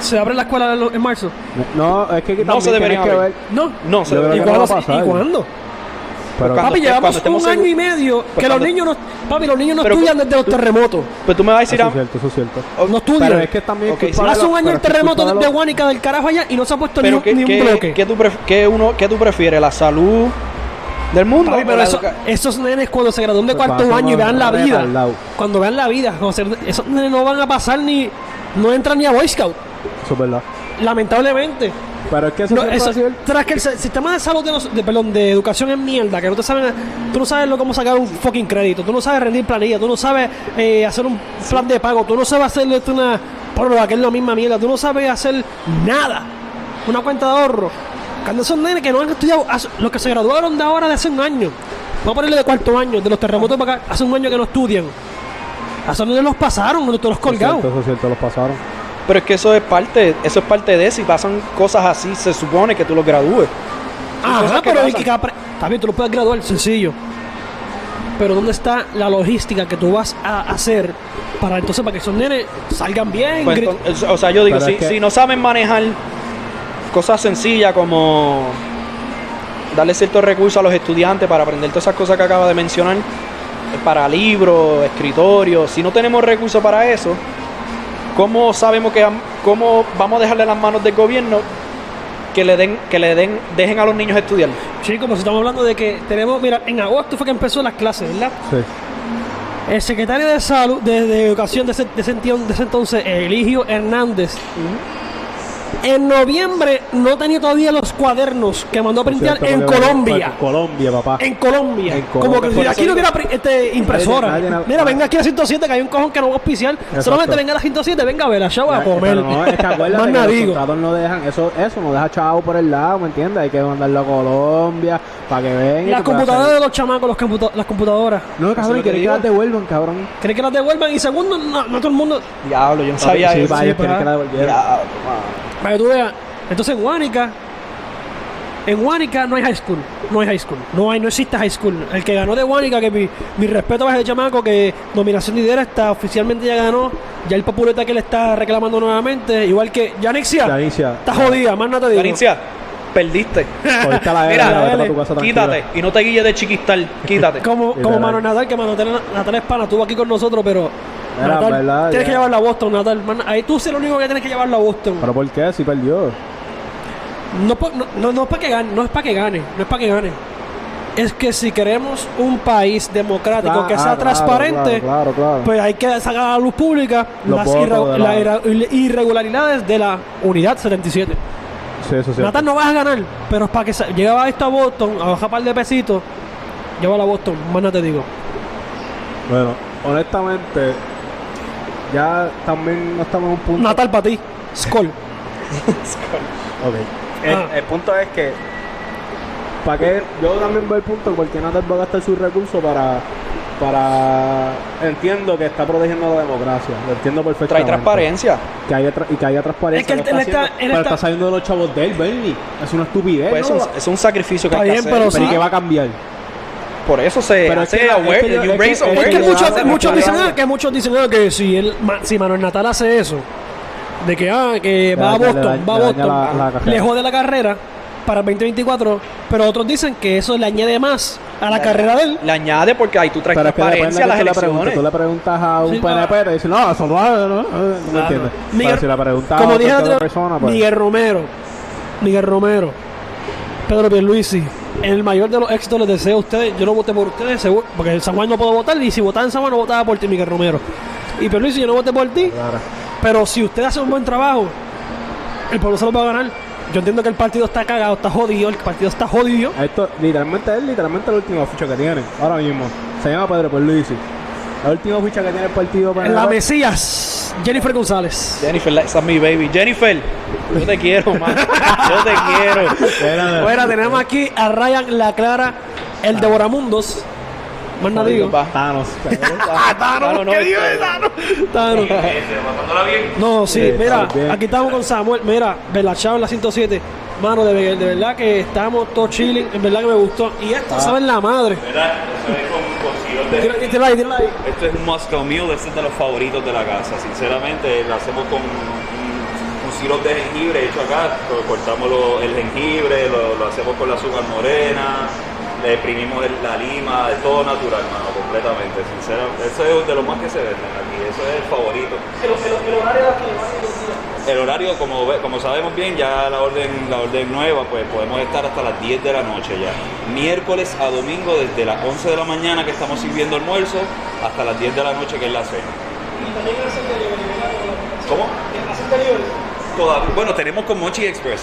¿se abre la escuela en marzo? No, es que aquí No se debería que ver. No. No, se debería- ¿Y creo que no cuándo? va a pasar. ¿Y cuándo? Pero Papi, llevamos un año y medio Pues que los niños no... Papi, los niños no Pero- estudian desde los terremotos. Pues tú me vas a decir eso es cierto, eso es cierto. No Pero estudian. es que también Ok, es culpa sí. de Hace los- un año pero el terremoto de, de Guánica del carajo allá y no se ha puesto ni, Pero un- ¿qué, ni un qué- bloque. qué tú, pref- qué uno, ¿qué tú prefieres? ¿La salud del mundo? Papi, pero eso- esos nenes cuando se gradúen de Pues cuarto año y vean la vida, cuando vean la vida, esos nenes no van a pasar ni, no entran ni a Boy Scout, Eso es verdad. lamentablemente. Pero es que eso No, sido el- tras que el sistema de salud, de, nos- de- perdón, de educación es mierda, que no te saben, tú no sabes lo- cómo sacar un fucking crédito, tú no sabes rendir planilla, tú no sabes eh, hacer un plan de pago, tú no sabes hacerle una prórroga, que es la misma mierda, tú no sabes hacer nada, una cuenta de ahorro. Cuando son nenes que no han estudiado, los que se graduaron de ahora de hace un año, vamos a ponerle de cuarto año, de los terremotos para acá, hace un año que no estudian. A esos nenes los pasaron, los los Eso es colgados. cierto, eso es cierto, los pasaron. Pero es que eso es parte, eso es parte de eso y pasan cosas así, se supone que tú los gradúes. Ajá, que pero hay pasan. que bien, tú lo puedes graduar, sencillo. Pero ¿dónde está la logística que tú vas a hacer para entonces para que esos nenes salgan bien? Pues, entonces, o sea, yo digo, si, es que- si no saben manejar cosas sencillas como darle ciertos recursos a los estudiantes para aprender todas esas cosas que acaba de mencionar, eh, para libros, escritorios, si no tenemos recursos para eso, ¿cómo sabemos que cómo vamos a dejarle las manos del gobierno que le den, que le den, dejen a los niños estudiar? Chicos, pues estamos hablando de que tenemos, mira, en agosto fue que empezó las clases, ¿verdad? Sí. El secretario de salud, de, de educación de ese, de ese enti- de ese entonces, Eligio Hernández, en noviembre no tenía todavía los cuadernos que mandó a cierto, en Colombia. Colombia, papá. En Colombia. En Como que si aquí no hubiera este, impresora. nadie- nadie- Mira, venga aquí a 107, que hay un cojón que no va a auspiciar. Exacto. Solamente venga a la 107, venga a ver, a chavo a comer. no, es que acuérdate Más que los contratos no dejan, eso, eso no deja chavo por el lado, ¿me entiendes? Hay que mandarlo a Colombia para que vengan. y Las computadoras hacer- de los chamacos, los computa- las computadoras. No, cabrón, y que quieren que las devuelvan, cabrón. ¿Creen que las devuelvan? Y segundo, no, no todo el mundo. Diablo, yo no sabía sí, eso. para ellos pues, quieren que ah. devolvieran. Para que tú veas. Entonces en Huánica, en Huánica no hay high school. No hay high school. No hay, no existe high school. El que ganó de Huánica, que mi, mi respeto a ese chamaco, que nominación de lidera está oficialmente ya ganó. Ya el populeta que le está reclamando nuevamente. Igual que Yanixia. Yanicia. Está jodida, más nada te digo. Galicia, perdiste. Ahorita la Mira, era, vete dale, pa' tu casa tranquila. Quítate y no te guilles de chiquistal, quítate. Como, como. Manuel Natal, que Manuel Natal, Natal es pana, estuvo aquí con nosotros, pero. Era, Natal, verdad, tienes ya. que llevarlo a Boston, Natal. Man, ahí tú eres el único que tienes que llevarlo a Boston. ¿Pero por qué? Si perdió. No, no, no, no es para que gane, no es para que gane, no es para que gane. Es que si queremos un país democrático Claro, que sea claro, transparente, Claro, claro, claro. pues hay que sacar a la luz pública Los las la la- irre- irregularidades de la unidad 77. sí, eso. Natal no vas a ganar, pero es para que llegaba esto a Boston, a bajar un par de pesitos, llévalo a Boston, más nada te digo. Bueno, honestamente, ya también no estamos en un punto. Natal para ti, Skull. Ok. El, Ah. el punto es que. ¿Para qué? Yo también veo el punto porque Natal va a gastar sus recursos para. Para. Entiendo que está protegiendo la democracia. Lo entiendo Trae perfectamente. transparencia. Que haya tra- y que haya transparencia. Es que él- está está- haciendo, él pero está- está saliendo de los chavos de él, Bernie. Es una estupidez. Pues ¿no? eso es un sacrificio que Está hay que bien, hacer. pero Pero ¿y sí. qué va a cambiar? Por eso se Pero es hace que la- es que yo- you raise es muchos, muchos dicen ah, que muchos dicen ah, que si él, ma- si Manuel Natal hace eso, de que ah, que va a Boston, va a le Boston, la- la le jode la carrera para el 2024, pero otros dicen que eso le añade más a la carrera de él. Le añade porque ahí tú traes Pero es que depende transparencia a las elecciones. Tú le preguntas a un Sí, PNP y te dice, no, eso no, no, no, no me entiendes. Miguel- Pero si le preguntas como a dije otra otra- persona, pues. Miguel Romero, Miguel Romero, Pedro Pierluisi, el mayor de los éxitos les deseo a ustedes. Yo no voté por ustedes, seguro, porque en San Juan no puedo votar, y si votaba en San Juan no votaba por ti, Miguel Romero. Y Pierluisi, yo no voté por ti, Claro. pero si usted hace un buen trabajo, el pueblo se lo va a ganar. Yo entiendo que el partido está cagado, está jodido, el partido está jodido. Esto literalmente es literalmente la última ficha que tiene. Ahora mismo. Se llama Pedro Pierluisi. La última ficha que tiene el partido En la Mesías. Jennifer González. Jennifer, esa es mi baby. Jennifer, yo te quiero, man. Yo te quiero. Bueno, tenemos aquí a Ryan La Clara, el Devoramundos. Más nada digo. Thanos. Ah, Thanos, Thanos, no, ¿qué este- de Thanos? Thanos. bien. No, sí, Sí, mira, aquí estamos con Samuel. Mira, Belachao en la 107. Mano, de, de verdad que estamos todos chilling. En verdad que me gustó. Y esto, ¿saben la madre? ¿Verdad? Tírala ahí, tírala ahí. Esto es un Moscow Mule, este es de los favoritos de la casa. Sinceramente, lo hacemos con un, sirope de jengibre hecho acá. Co- Cortamos lo- el jengibre, lo, lo hacemos con la azúcar morena, le el- la lima, es todo natural, mano, completamente. Sinceramente, eso es de lo más que se venden aquí, eso es el favorito. El horario, como, ve- como sabemos bien, ya la orden, la orden nueva, pues podemos estar hasta las 10 de la noche ya. Miércoles a domingo, desde las 11 de la mañana que estamos sirviendo almuerzo, hasta las 10 de la noche que es la cena. ¿Cómo? Toda- bueno, tenemos con Mochi Express.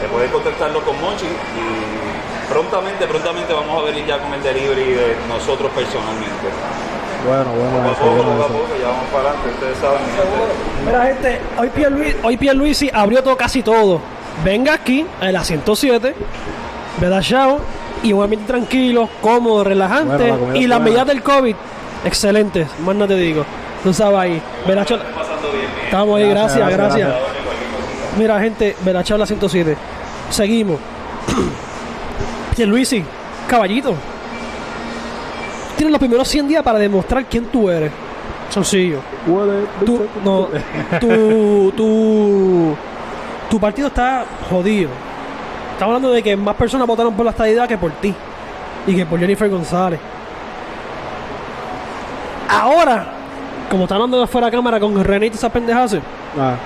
Te puedes contactarlo con Mochi y prontamente, prontamente vamos a venir ya con el delivery de nosotros personalmente. Bueno, bueno, Poco a poco, bueno, poco a eso. poco, ya vamos para adelante, ustedes saben. gente. Mira, gente, hoy Pierluisi, hoy Pierluisi abrió todo, casi todo. Venga aquí, a la 107, ¿verdad, Chao? Y un ambiente tranquilo, cómodo, relajante. Bueno, la y las medidas del COVID, excelentes. Más no te digo. Tú sabes ahí. Estamos ahí, gracias, Gracias, gracias. gracias. Mira, gente, Belachao la 107. Seguimos. Pierluisi, caballito. Tienes los primeros 100 días para demostrar quién tú eres. Sencillo. Tú, no, tu, tu, tu partido está jodido. Estamos hablando de que más personas votaron por la estadidad que por ti. Y que por Jennifer González. Ahora, como está hablando de fuera de cámara con René y esas pendejas, Ah,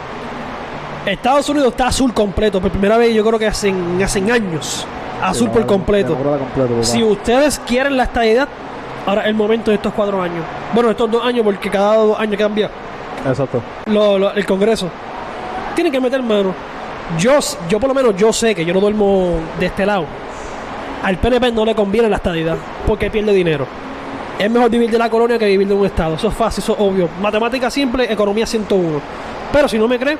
Estados Unidos está azul completo. Por primera vez, yo creo que hace, hace años. Azul por completo. Si ustedes quieren la estadidad, ahora es el momento de estos cuatro años. Bueno, estos dos años, porque cada dos años cambia Exacto. lo- lo- el Congreso. Tienen que meter mano. Yo, yo por lo menos yo sé que yo no duermo de este lado. Al PNP no le conviene la estadidad porque pierde dinero. Es mejor vivir de la colonia que vivir de un estado. Eso es fácil, eso es obvio. Matemática simple, economía 101. Pero si no me creen,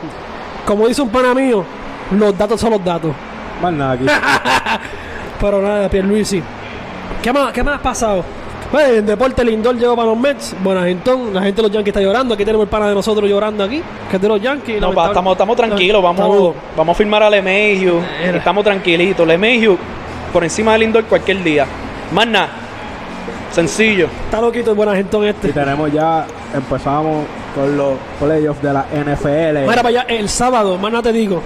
como dice un pana mío, los datos son los datos. Más nada aquí. Pero nada, Pierluisi. ¿Qué más, ¿Qué más ha pasado? Bueno, en deporte Lindor llegó para los Mets. Buenagentón, la gente de los Yankees está llorando. Aquí tenemos el pana de nosotros llorando aquí, que es de los Yankees. No, pa, estamos, estamos tranquilos, vamos, vamos a firmar a LeMahieu. Estamos tranquilitos. LeMahieu por encima del indoor cualquier día. Más nada. Sencillo. Está loquito el Buenagentón y este. tenemos ya, empezamos con los playoffs de la NFL. Mira para allá, el sábado, más nada te digo.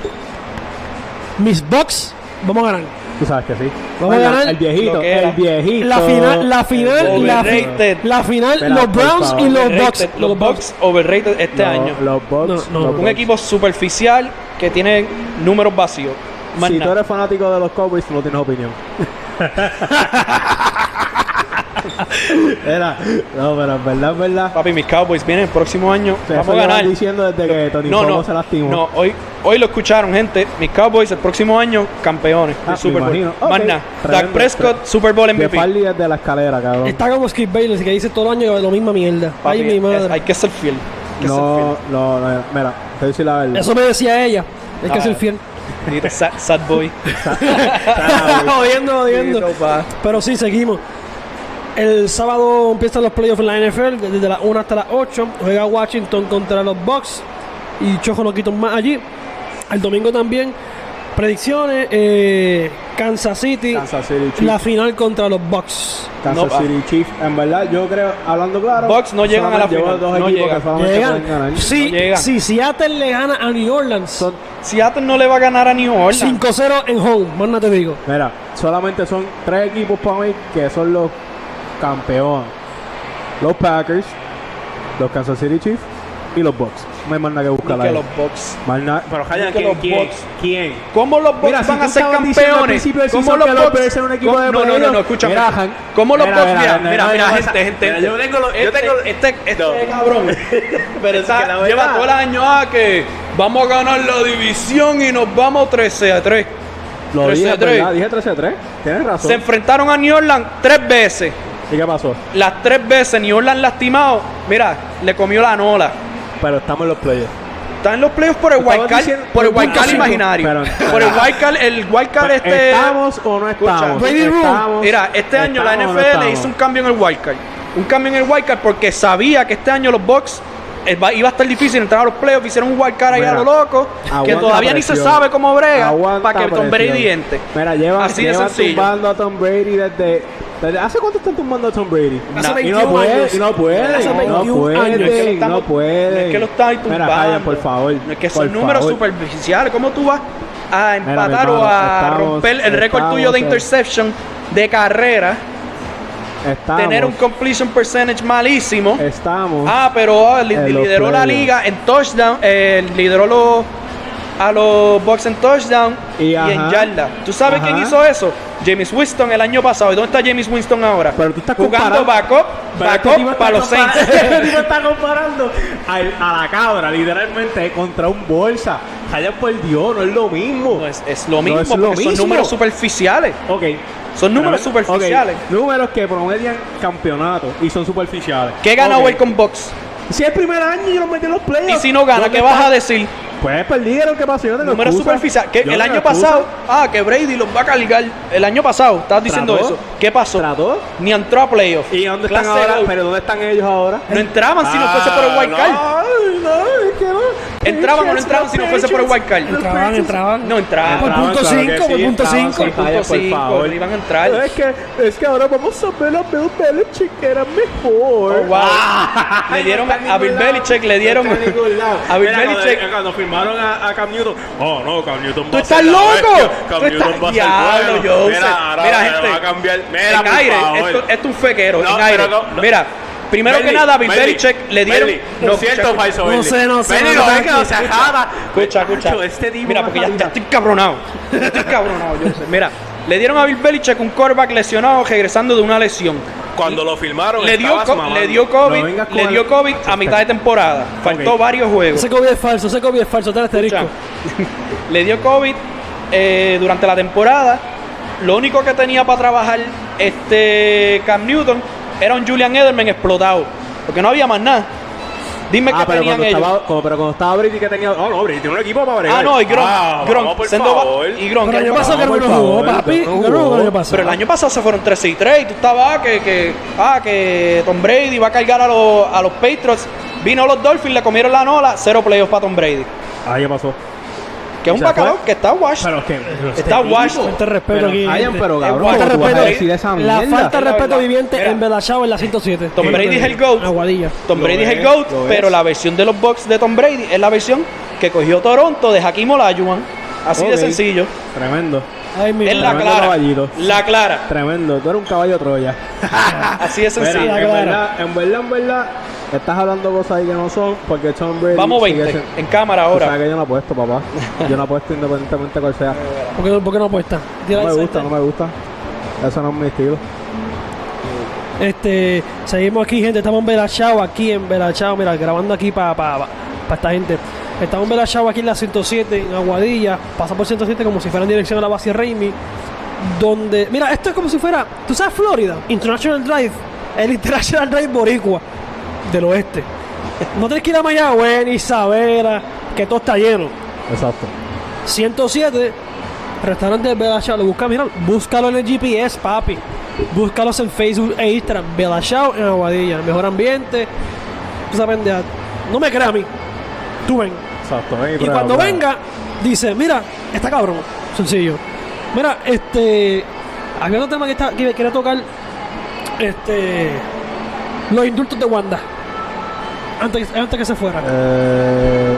Mis Bucks, vamos a ganar. Tú sabes que sí. Vamos a Bueno, ganar El viejito, el viejito. La final, la final, la, fi- la final, los Browns y los. Bucks. Los Bucks overrated este año. Los Bucks. No, no, los no. Bucks. Un equipo superficial que tiene números vacíos. Más Si tú eres fanático de los Cowboys, tú no tienes opinión. Era, no, pero en verdad, en verdad. Papi, mis Cowboys vienen el próximo año. Vamos a ganar. diciendo desde que Tony No, no, se lastimó. no hoy, hoy lo escucharon, gente. Mis Cowboys el próximo año, campeones Ah, Super me Bowl. imagino. Más nada. Dak Prescott, Super Bowl MVP. Farley desde la escalera, cabrón. Está como Skip Bayless que dice todo el año lo misma mierda. Papi, Ay, mi es- madre. hay que ser fiel. hay que ser No, no, no, mira, te voy a decir la verdad. Eso me decía ella. Es que Ah. es el fiel. Sad, sad boy. jodiendo, jodiendo. Sí, no, pa. Pero sí, seguimos. El sábado empiezan los playoffs en la NFL, desde las 1 hasta las 8. Juega Washington contra los Bucks y Chojo no quito más allí. El domingo también. Predicciones: eh, Kansas City, Kansas City Chiefs. la final contra los Bucks. Kansas No, pa. City Chiefs. En verdad, yo creo, hablando claro. Bucks no llegan a la final, dos no llegan. Llegan. pueden ganar. Si, No llegan. si Seattle le gana a New Orleans Son- Seattle no le va a ganar a New Orleans. 5-0 en home, más nada te digo. Mira, solamente son tres equipos para mí que son los campeones. Los Packers, los Kansas City Chiefs y los Bucks. No hay más nada que buscar que los Bucks. Pero que ¿quién? los ¿Quién? ¿Cómo los Bucks Mira, van a ser campeones? ¿Cómo los los Bucks? Eran un equipo ¿Cómo- de No, no, no, no, escúchame. Mira, Han- ¿Cómo los Bucks? mira, Mira, mira, gente, esa- gente. yo tengo lo- yo Este- tengo- Este, este No. cabrón. Pero que la lleva todo el año ah, que vamos a ganar la división y nos vamos 13 a 3. Lo 13 dije, a 3. ¿verdad? Dije 13 a 3. Tienes razón. Se enfrentaron a New Orleans tres veces. ¿Y qué pasó? Las tres veces New Orleans lastimado, mira, le comió la nola. Pero estamos en los playoffs. Están en los playoffs por el Estabas wild card, diciendo- por el por wild card punto imaginario. por el wild card, el wild card este. ¿Estamos o no estamos? Estamos- Mira, este año la ¿estamos o no NFL hizo un cambio en el wild card. Un cambio en el wild card porque sabía que este año los Bucks eh, iba a estar difícil entrar a los playoffs. Hicieron un wild card ahí a lo loco. Que todavía ni se sabe cómo brega para que Tom Brady entre. Mira, llevan, Así de sencillo. tumbando a Tom Brady desde- ¿Hace cuánto están tumbando a Tom Brady? Hace y 21 no puede, años. y no puede, Hace no 21 puede, años. No es que lo no estamos- puede. no es que lo Mira, tumbando. callen, por favor. No es que son números superficiales. ¿Cómo tú vas a empatar o a estamos- romper el récord estamos tuyo de interception de carrera? Estamos, Tener un completion percentage malísimo. estamos. Ah, pero ah, li- lideró la liga en touchdown, eh, lideró los, a los Bucks en touchdown Y y, en yarda. ¿Tú sabes Ajá. quién hizo eso? James Winston el año pasado. ¿Y dónde está James Winston ahora? Pero tú estás Jugando backup, backup para los Saints. Este está comparando al- a, la cabra, literalmente, contra un bolsa. Calla por Dios, no es lo mismo. No, es, es lo No mismo, es lo porque son mismo. números superficiales. Ok. Son números Pero- superficiales. ok, Números que promedian campeonatos y son superficiales. ¿Qué gana Ok. hoy con Bucks? Si es el primer año yo los metí en los playoffs. Y si no gana, ¿Dónde ¿qué vas a decir? Pues perdieron, ¿qué pasó? Yo no tengo Números excusa. superficiales. Que Yo el año excusa. pasado, ah, que Brady los va a cargar. El año pasado, estabas diciendo Trató. eso. ¿Qué pasó? Trató. Ni entró a playoffs. ¿Y dónde están Clase ahora? out. ¿Pero dónde están ellos ahora? No entraban si no fuese por el wild card. Ah, No, no, es que no. ¿Entraban o no entraban si no fuese por el wild card? Entraban, entraban. No entraban. Por punto claro que cinco, por sí, punto entraban, cinco. sí, Punto Calla, por cinco, favor. iban a entrar. Es que, es que ahora vamos a ver a Bill Belichick que era mejor. Oh, wow. Le dieron a- Bill Belichick, le dieron- a Bill Belichick- Cuando firmaron a, Cam Newton. Oh, no, Cam Newton ¿Tú va a estás loco? Cam Newton va a ser. Mira, gente, va a cambiar. Mira, en aire, esto, es un fequero. En aire. Mira, primero que nada, Bill Belichick le dieron. Benny, no, cierto falso, No sé, no sé, Benny, no no, sé. es que no se. Escucha, escucha. Este Mira, porque ya, ya estoy cabronado. Ya Estoy cabronado, yo sé. Mira, le dieron a Bill Belichick un quarterback lesionado regresando de una lesión. Cuando lo filmaron, Le dio, estabas co- mamando. le dio COVID, No le dio COVID a mitad de temporada. Faltó varios juegos. Ese COVID es falso, ese COVID es falso, está le dio COVID eh, durante la temporada. Lo único que tenía para trabajar este Cam Newton era un Julian Edelman explotado. Porque no había más nada. Dime Ah, qué pero tenían cuando, ellos. estaba, como- pero cuando estaba Brady que tenía... Oh, no, Brady tiene un equipo para bregar. Ah, no, y Gronk. Ah, Gronk, por favor. y Gronk, Pero el año pasado que no jugó, favor, papi. no jugó. el año pasado. Pero el año pasado se fueron 13 y 3 y tú estabas ah, que, que, ah, que Tom Brady va a cargar a los, a los Patriots. Vino los Dolphins, le comieron la nola, cero playoffs para Tom Brady. Ah, ¿qué pasó? Que es un ¿Se bacalao que está wash. Pero que... Está washed. Falta respeto aquí. Hayan, gente. pero Es cabrón, falta ¿cómo de tú vas a respeto. decir esa La falta de respeto viviente Mira. en Belachao en la 107. Tom Brady es el GOAT. Aguadilla. Tom Brady es el GOAT, pero la versión de los Bucks de Tom Brady es la versión que cogió Toronto de Hakim Olajuwon. Así de sencillo. Tremendo. Ay, mi Es la clara. caballito. La clara. Tremendo. Tú eres un caballo Troya. Así de Mira, sencillo. en clara. verdad, en verdad, en verdad, estás hablando cosas ahí que no son, porque Tom Brady... Vamos sigue 20 siendo- en cámara ahora. sabes que yo no apuesto, papá. Yo no apuesto independientemente de cuál sea. ¿Por qué, por qué no apuesta? No me gusta, no me gusta. Eso no es mi estilo. Este, seguimos aquí, gente. Estamos en Belachao, aquí en Belachao, mira, grabando aquí para pa, pa- pa esta gente. Estamos en Belachao, aquí en la 107, en Aguadilla. Pasa por 107 como si fuera en dirección a la base Raimi. Donde, mira, esto es como si fuera, ¿tú sabes Florida? International Drive, el International Drive Boricua del oeste. No tienes que ir a Mayagüez ni Isabela, que todo está lleno. Exacto. 107, restaurante Belachao. Lo busca, mira, búscalo en el GPS, papi. Búscalos en Facebook e Instagram. Belachao en Aguadilla. Mejor ambiente. Esa pendeja. No me creas a mí. Tú ven. Exacto. ven Y cuando venga, dice, mira, está cabrón. Sencillo. Mira, este. Había otro tema que, está, que quería tocar. Este. Los indultos de Wanda. Antes, antes que se fuera. Eh,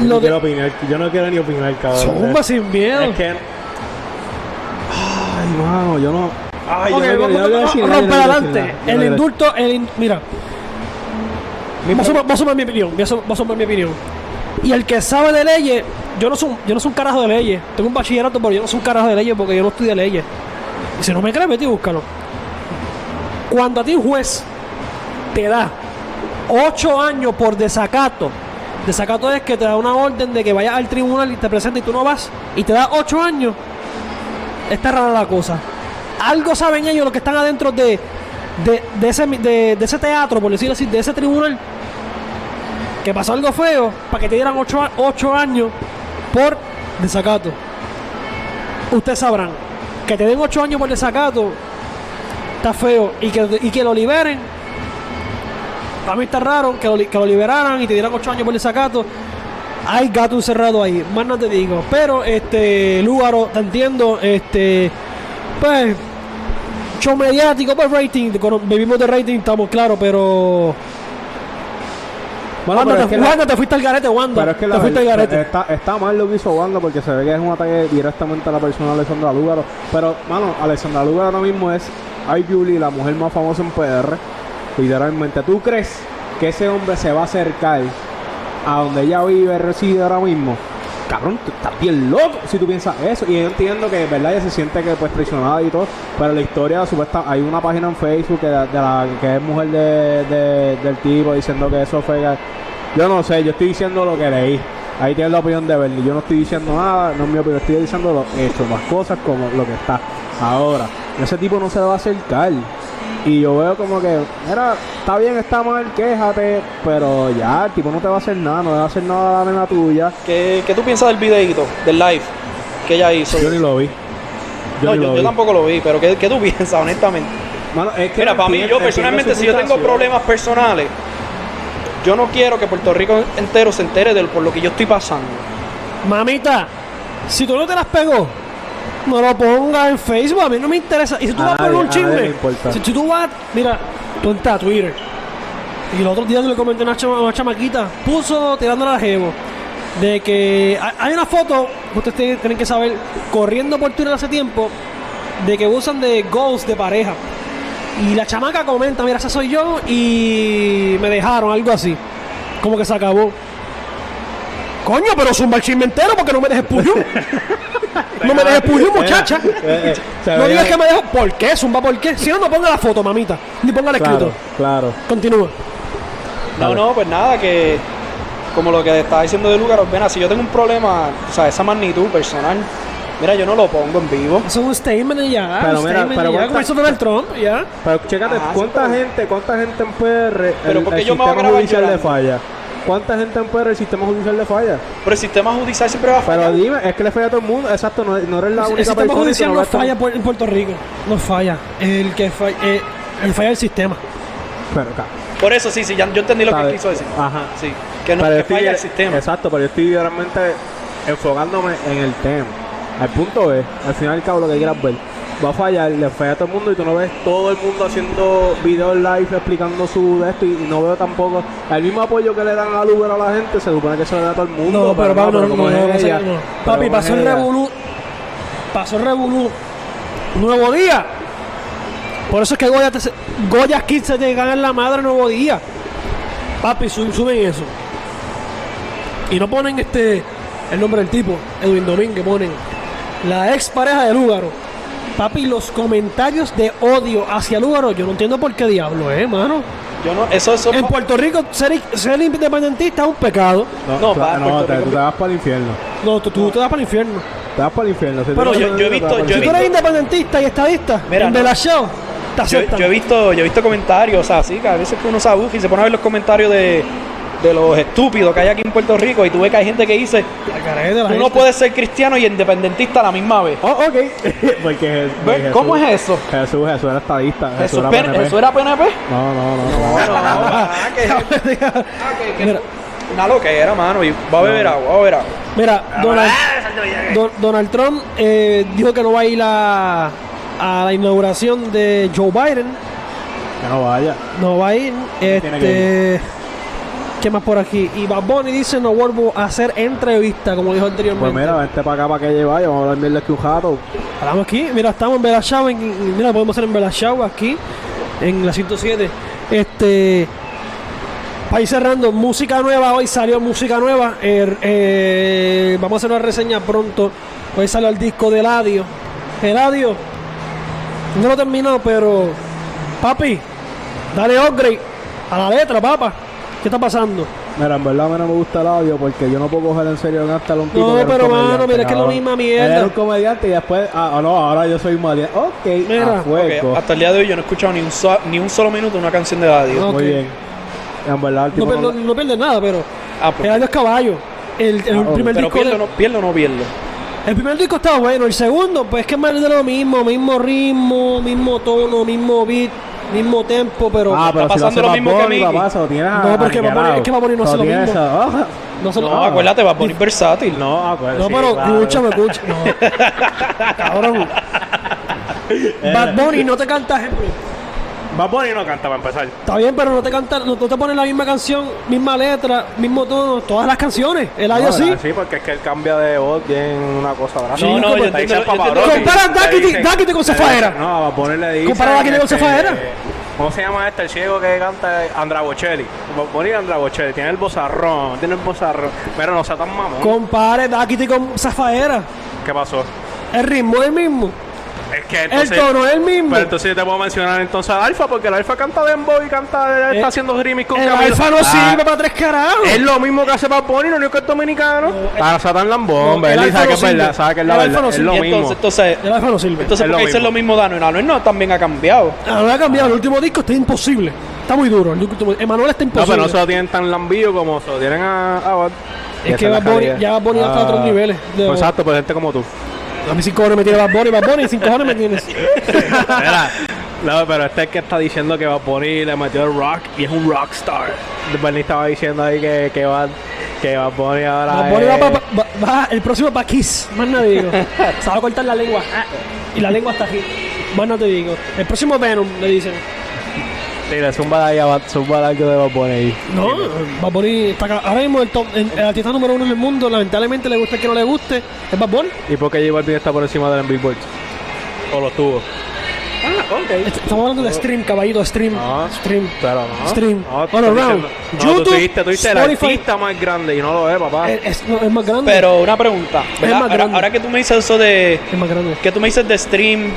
yo, no de- quiero opinar, yo no quiero ni opinar, cabrón. Zumba sin miedo. Es que... Ay, mano, yo no... Ay, yo no quiero, yo no vamos, para adelante. El indulto, el in- mira. Voy a sumar- voy a sumar mi opinión. Voy a sum- voy a sumar mi opinión. Y el que sabe de leyes, yo no soy, yo no soy un carajo de leyes. Tengo un bachillerato, pero yo no soy un carajo de leyes porque yo no estudié leyes. Y si no me crees, vete y búscalo. Cuando a ti un juez te da ocho años por desacato, desacato es que te da una orden de que vayas al tribunal y te presentes y tú no vas, y te da ocho años, está rara la cosa. Algo saben ellos los que están adentro de, de, ese, de, ese teatro, por decirlo así, de ese tribunal, que pasó algo feo para que te dieran 8 años por desacato. Ustedes sabrán que te den 8 años por desacato está feo y que, y que lo liberen. A mí está raro que lo, que lo liberaran y te dieran 8 años por desacato. Hay gato encerrado ahí, más no te digo. Pero este Lúgaro, te entiendo, este pues show mediático, pues rating, vivimos de rating, estamos claros, pero Bueno, Wanda, pero te, es que la- te fuiste al garete, Wanda. Pero es que te la fuiste al verdad- garete. está, está mal lo que hizo Wanda porque se ve que es un ataque directamente a la persona de Alessandra Lúgaro. Pero, mano, Alessandra Lúgaro ahora mismo es Ay Julie, la mujer más famosa en PR. Literalmente, ¿tú crees que ese hombre se va a acercar a donde ella vive, reside ahora mismo? Cabrón, tú estás bien loco si tú piensas eso. Y yo entiendo que, verdad, ella se siente que pues traicionada y todo. Pero la historia, supuesta, hay una página en Facebook que, de la, que es mujer de, de- del tipo diciendo que eso fue. Yo no sé, yo estoy diciendo lo que leí. Ahí tienes la opinión de Bernie. Yo no estoy diciendo nada, no es mi opinión, estoy diciendo los hechos, más cosas como lo que está. Ahora, ese tipo no se va a acercar. Y yo veo como que, mira, está bien, está mal, quéjate, pero ya, el tipo no te va a hacer nada, no le va a hacer nada a la nena tuya. ¿Qué, qué tú piensas del videíto, del live que ella hizo? Yo ni lo vi. Yo no, yo, lo yo vi. tampoco lo vi, pero ¿qué, qué tú piensas, honestamente? Mano, es que Mira, para mí, yo personalmente, si yo tengo problemas personales, yo no quiero que Puerto Rico entero se entere de por lo que yo estoy pasando. Mamita, si tú no te las pegó, no lo pongas en Facebook, a mí no me interesa. Y si tú A vas por nadie- un a chisme, si, si tú vas, mira, tú entras a Twitter. Y el otro día le comenté a una, chama- una chamaquita, puso tirándole a jevo, de que hay, una foto, ustedes tienen- tienen que saber, corriendo por Twitter hace tiempo, de que usan de goals de pareja. Y la chamaca comenta, mira, esa soy yo y me dejaron, algo así. Como que se acabó. Coño, pero zumba el chisme entero porque no me dejes puyo. no me dejes puyo, muchacha. Eh, eh, se No digas que me dejo. ¿Por qué? Zumba, ¿por qué? Si no, no ponga la foto, mamita. Ni ponga el Claro, escrito. claro. Continúa. No, no, pues nada, que como lo que estaba diciendo de Lugar, ven, si yo tengo un problema, o sea, esa magnitud personal, mira, yo no lo pongo en vivo. Eso es un statement ya. Pero un mira, statement pero ya, cuánta- como hizo Donald Trump, ya. Pero chécate, Ajá, sí, ¿cuánta pero- gente, cuánta gente en PR Pero el, ¿por qué el yo me voy a grabar falla? ¿Cuánta gente en PR el sistema judicial le falla? Pero el sistema judicial siempre va a Pero fallar. dime, es que le falla a todo el mundo. Exacto, no, no eres la El única sistema persona y judicial no falla por- en Puerto Rico. No falla. El que falla, eh, el falla el sistema. Pero, ca- Por eso sí, sí, ya, yo entendí lo que ¿sabes? quiso decir. Ajá. Sí, que no Pero que estoy- falla el sistema. Exacto, pero yo estoy realmente enfocándome en el tema. El punto es, al final y al cabo lo que quieras ver, va a fallar, le falla a todo el mundo y tú no ves todo el mundo haciendo videos live explicando su de esto y, y no veo tampoco el mismo apoyo que le dan a Uber a la gente, se supone que se le da a todo el mundo. No, pero Pablo, no, no, ella, Papi, pasó el revolú. Pasó el revolú. Nuevo día. Por eso es que Goya, te se- Goya Kids se te ganan la madre nuevo día. Papi, suben, suben eso. Y no ponen este el nombre del tipo, Edwin Domínguez, ponen la ex pareja de Lúgaro. Papi, los comentarios de odio hacia Lúgaro, yo no entiendo por qué diablo, eh, mano. Yo no, eso, eso En Puerto Rico, ser, ser independentista es un pecado. No, no, Puerto te, Rico- tú te vas para el infierno. No, tú, tú te vas para el infierno. Te vas para el infierno. Si Pero no yo- yo he visto- yo he Si tú eres independentista y estadista, Mira, en no. Belachao, te yo, aceptan. yo he visto, yo he visto comentarios, o sea, sí, que a veces que uno se abuja y se pone a ver los comentarios de, de los estúpidos que hay aquí en Puerto Rico y tú ves que hay gente que dice, tú no puedes ser cristiano y independentista a la misma vez. Oh, ok. Porque ¿Cómo Jesús- es eso? Jesús, Jesús era estadista. Jesús, ¿Eso, era PNP. ¿Eso era PNP? No, no, no. no. Ah, ah, que- Mira. Una loquera, mano, y va a beber agua, va a beber agua. Mira, Donald, Don- Donald Trump eh, dijo que no va a ir a, a la inauguración de Joe Biden. Que no vaya. No va a ir. Tiene Este, que ¿Qué más por aquí? Y Bad Bunny dice no vuelvo a hacer entrevista, como dijo anteriormente. Pues mira, vente para acá para que lleve, vamos a hablar mierda aquí un jato. Hablamos aquí, mira, estamos en en- mira, podemos hacer en Belachao aquí, en la 107. Este, para ir cerrando, música nueva, hoy salió música nueva. eh, eh, vamos a hacer una reseña pronto. Hoy salió el disco de Eladio. Eladio, no lo terminó, pero papi, dale upgrade a la letra, papá. ¿Qué está pasando? Mira, en verdad a mí no me gusta el audio porque yo no puedo coger en serio en hasta un tipo No, que pero, mano, mira, es que es la misma mierda. Era un comediante y después, ah, oh, no, ahora yo soy un maleante. Ok, Mira. a fuego. Ok, hasta el día de hoy yo no he escuchado ni un, so- ni un solo minuto de una canción de radio. Ok. Muy bien. En verdad, el tipo No, no- pierde- no pierde nada, pero Ah, pues, el año es caballo. El, el Ah, primer pero disco pierdo de- o no, pierdo o no pierdo. el primer disco estaba bueno, el segundo, pues es que es más de lo mismo, mismo ritmo, mismo tono, mismo beat, mismo tempo, pero Ah, pero Está si lo pasando lo Bad mismo que Bunny, Mickey. papá, se lo tiene No, porque es que Bad Bunny no hace lo mismo. no se lo- No, acuérdate, va a poner versátil. No, acuérdate. No, sí, pero claro. escúchame, escúchame. No. Cabrón. Bad Bunny no te canta ejemplo. Bad Bunny no canta para empezar. Está bien, pero no te canta, no, no te pones la misma canción, misma letra, mismo tono, todas las canciones. El audio No, sí. Sí, porque es que él cambia de voz bien una cosa drástica. No, no, yo entiendo, Compara Daquiti- con dicen- No, a ponerle dice. Compara a Daquiti con Zafaera. ¿Cómo se llama este? El ciego que canta Andra Bocelli. Bonnie Andra Bocelli. Tiene el bozarrón. Tiene el bozarrón. Pero no sea tan mamón. Compare Daquiti con Zafaera. ¿Qué pasó? El ritmo es el mismo. Es que El entonces. tono es el mismo. Pero entonces yo te puedo mencionar entonces al Alfa, porque el Alfa canta Dembow y canta, Eh, está haciendo remix con El Camilo. alfa no Ah, sirve para tres carajos. Es lo mismo que hace Bad Bunny, lo único que es dominicano. Ah, Satan Lambón, No, el ¿verdad? Sabe no que es verdad, sirve. sabe que es El la Alfa verdad. no Es sirve. lo Y mismo. entonces, entonces, El alfa no sirve. entonces Es ¿por lo mismo. lo mismo Dano? Y Dano no también ha cambiado. Ah, no ha cambiado. El último disco está imposible. Está muy duro. El último- Emanuel está No, imposible. pero no se lo tienen tan lambillo como se lo tienen a, a Bad. Es que Bad Bunny, ya Bad Bunny hasta Ah, otros niveles. de- pues exacto, pues gente como tú. A mí sin cojones me tiene Bad Bunny, Bad Bunny, sin cojones me tienes. Mira, no, pero este es que está diciendo que Bad Bunny le metió el rock y es un rockstar. Bernie estaba diciendo ahí que, que, Bad, que Bad Bunny ahora Bad Bunny va, es- pa- va- va- el próximo pa' Kiss. Más nada digo. Se va a cortar la lengua. Ah, Y la lengua está aquí. Más no te digo. El próximo Venom, le dicen. Le zumba de ahí a Bad, zumba de algo de Bad Bunny ahí. No, Bad Bunny está acá. Ahora mismo el, top- el- el artista número uno en el mundo, lamentablemente le gusta el que no le guste, es Bad Bunny. ¿Y por qué J Balvin está por encima del Billboard? O lo tuvo. Est- Estamos hablando de stream, caballito, stream. No. Stream. Pero no. Stream. No, tú All around. No, tú YouTube, dijiste, tú dijiste el artista más grande y no lo es, papá. Es, es- no, es más grande. Pero una pregunta, ¿verdad? más Ahora, grande. ahora que tú me dices eso de... es más grande. que tú me dices de stream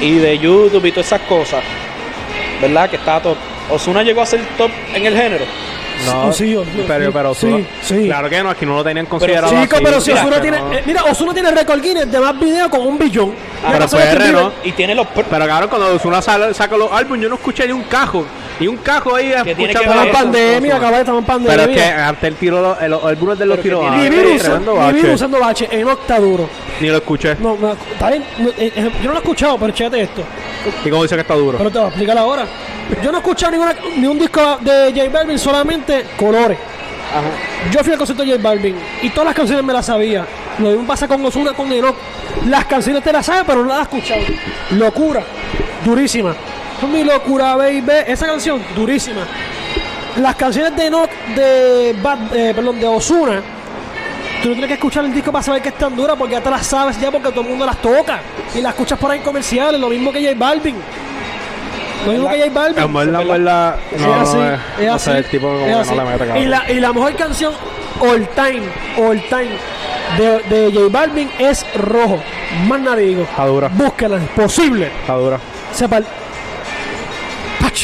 y de YouTube y todas esas cosas, ¿verdad? Que está top. Osuna llegó a ser top en el género. No, pero, sí, pero sí, Ozuna- sí. Claro que no, aquí no lo tenían considerado Chico, así. pero si Mira, Osuna tiene. no. eh, mira, Osuna tiene récord Guinness de más videos con un billón. Ah, pero PR, ¿no? Y tiene los... pr- Pero cabrón, cuando Ozuna sale- saca los álbumes, yo no escuché ni un cajo. Ni un cajo ahí ¿Qué tiene escuchando que Estamos ver en eso, pandemia, cabrón, estamos en pandemia. Pero es que antes el tiro, el- los álbumes de los Pero tiros Ni virus, ni virus usando bache. En octa duro. Ni lo escuché. No, no, está bien. eh, eh, yo no lo he escuchado, pero chécate esto. ¿Y cómo dice que está duro? Pero te voy a explicar ahora. Yo no he escuchado ninguna, ni un disco de J Balvin, solamente colores. Yo fui al concierto de J Balvin y todas las canciones me las sabía. Lo mismo pasa con Ozuna, con Enoch. Las canciones te las sabes, pero no las has escuchado. Locura, durísima. Mi locura, baby. Esa canción, durísima. Las canciones de Enoch, de, Bad- eh, perdón, de Ozuna, tú no tienes que escuchar el disco para saber que es tan dura, porque ya te las sabes ya, porque todo el mundo las toca. Y las escuchas por ahí en comerciales, lo mismo que J Balvin. Lo mismo que J Balvin. En verdad, en verdad, Es no, así, no, es no así. sé, el tipo como es que así. no le mete y, la, y la mejor canción all time, all time de, de J Balvin es Rojo. Más nada digo. Está dura, Búsquela, es posible. está dura. Sepa el. Pach.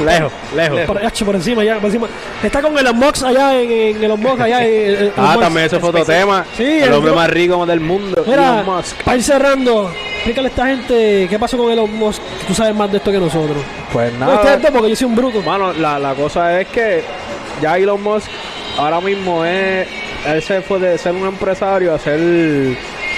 Lejos, lejos. Por, ach, por encima, ya, por encima. Está con el unbox allá en, en el unbox allá. en- en- en Ah, Unbox. también ese fototema. Sí, el el hombre más rico del mundo. Mira, Elon Musk. para ir cerrando, explícale a esta gente qué pasó con Elon Musk. Tú sabes más de esto que nosotros. Pues No, nada. ustedes dos, porque yo soy un bruto. Mano, la, la cosa es que ya Elon Musk ahora mismo es. Él se fue de ser un empresario a ser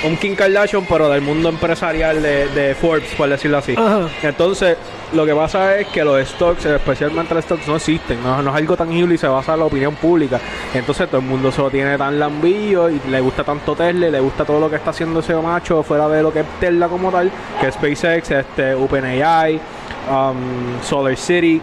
un Kim Kardashian, pero del mundo empresarial de, de Forbes, por decirlo así. Ajá. Entonces, lo que pasa es que los stocks, especialmente los stocks, no existen. No, no es algo tangible y se basa en la opinión pública. Entonces, todo el mundo se lo tiene tan lambillo y le gusta tanto Tesla, y le gusta todo lo que está haciendo ese macho fuera de lo que es Tesla como tal, que es SpaceX, este, OpenAI, um, Solar City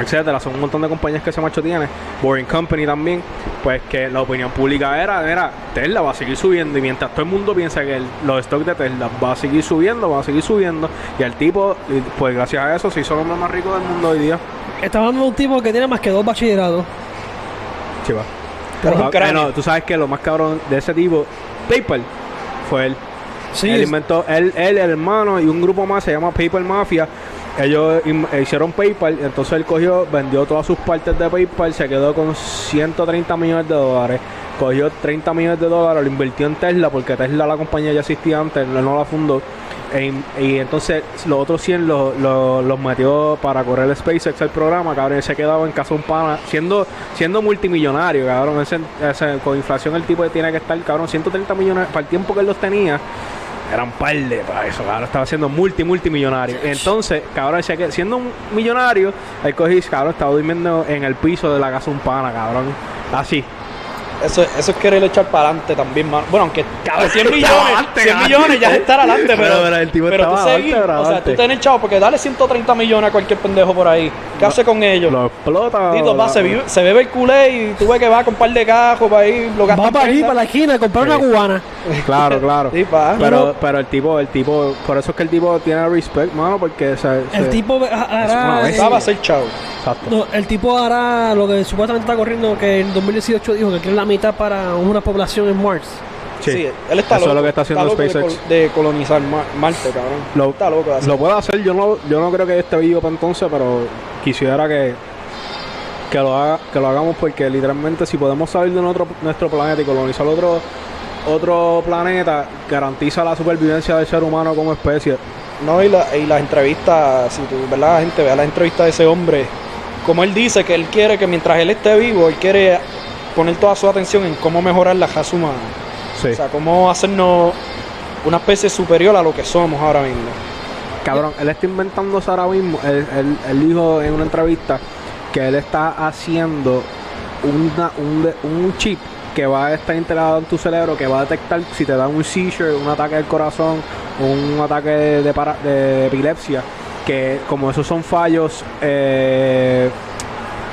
etcétera, son un montón de compañías que ese macho tiene, Boring Company también, pues que la opinión pública era, era, Tesla va a seguir subiendo y mientras todo el mundo piensa que el- los stocks de Tesla va a seguir subiendo, va a seguir subiendo y el tipo, pues gracias a eso se hizo el hombre más rico del mundo hoy día. Estamos hablando de un tipo que tiene más que dos bachilleratos. Chiva. Pero es un Ah, cráneo. tú sabes que lo más cabrón de ese tipo, PayPal, fue él. Sí, él es- inventó, él, él, el hermano y un grupo más se llama PayPal Mafia. Ellos hicieron PayPal, entonces él cogió, vendió todas sus partes de PayPal, se quedó con 130 millones de dólares. Cogió 30 millones de dólares, lo invirtió en Tesla, porque Tesla, la compañía ya existía antes, él no la fundó. e- y entonces los otros 100 lo- lo- los metió para correr el SpaceX el programa, cabrón, y se quedaba en casa un pana, siendo, siendo multimillonario, cabrón, con inflación el tipo tiene que estar, cabrón, 130 millones, para el tiempo que él los tenía, eran par de para eso, cabrón, estaba siendo multi, multimillonario. Entonces, cabrón, se que- siendo un millonario, el cogí, cabrón, estaba durmiendo en el piso de la casa un pana, cabrón, así. Eso, eso es querer echar para adelante también, mano. Bueno, aunque cabrón, 100 millones, adelante, 100 cabrón. millones ya es estar adelante, pero, Pero, pero el tipo pero tú seguir, o sea, tú tenés chavo, porque dale 130 millones a cualquier pendejo por ahí. ¿Qué hace con ellos? Lo explota. Tito, va, se, vive- se bebe el culé y tú ves que va con un par de cajos para ir, lo Va para prenda. para la esquina, a comprar una cubana. Claro, claro. Sí, pa. Pero, pero el tipo, el tipo, por eso es que el tipo tiene respect, mano, porque El se- tipo hará. Estaba a ser chavo. Exacto. No, el tipo hará lo que supuestamente está corriendo, que en 2018 dijo que quiere la mitad para una población en Mars. Sí. Sí, él está Eso loco. es lo que está haciendo loco de SpaceX. col- De, colonizar Ma- Marte, cabrón. Lo- está loco de hacer. Lo puede hacer, yo no, yo no creo que esté vivo para entonces, pero quisiera que, que, lo haga, que lo hagamos porque literalmente si podemos salir de nuestro, nuestro planeta y colonizar otro, otro planeta, garantiza la supervivencia del ser humano como especie. No, y, la- y las entrevistas, si tú, ¿verdad? La gente vea las entrevistas de ese hombre, como él dice que él quiere que mientras él esté vivo, él quiere poner toda su atención en cómo mejorar la raza humana. Sí. O sea, cómo hacernos una especie superior a lo que somos ahora mismo. Cabrón, él está inventándose ahora mismo. Él, él- él dijo en una entrevista que él está haciendo una- un, un chip que va a estar integrado en tu cerebro, que va a detectar si te da un seizure, un ataque del corazón, un ataque de, para- de epilepsia, que como esos son fallos eh,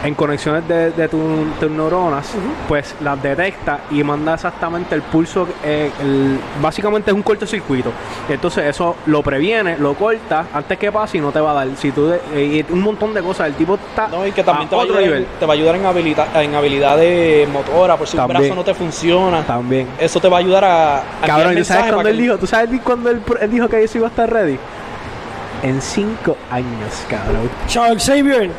en conexiones de, de tu- tus neuronas, pues las detecta y manda exactamente el pulso, eh, el- básicamente es un cortocircuito. Entonces eso lo previene, lo corta antes que pase y no te va a dar. Si tú de- eh, un montón de cosas, el tipo está No, y que también a te va, a otro ayudar, nivel. te va a ayudar en, habilidad, en habilidades motoras, por si un También. brazo no te funciona. También. Eso te va a ayudar a, a Cabrón, ¿y mensajes sabes cuando él que- dijo? ¿Tú sabes cuando él, él dijo que eso iba a estar ready? En cinco años, cabrón. Charles Xavier,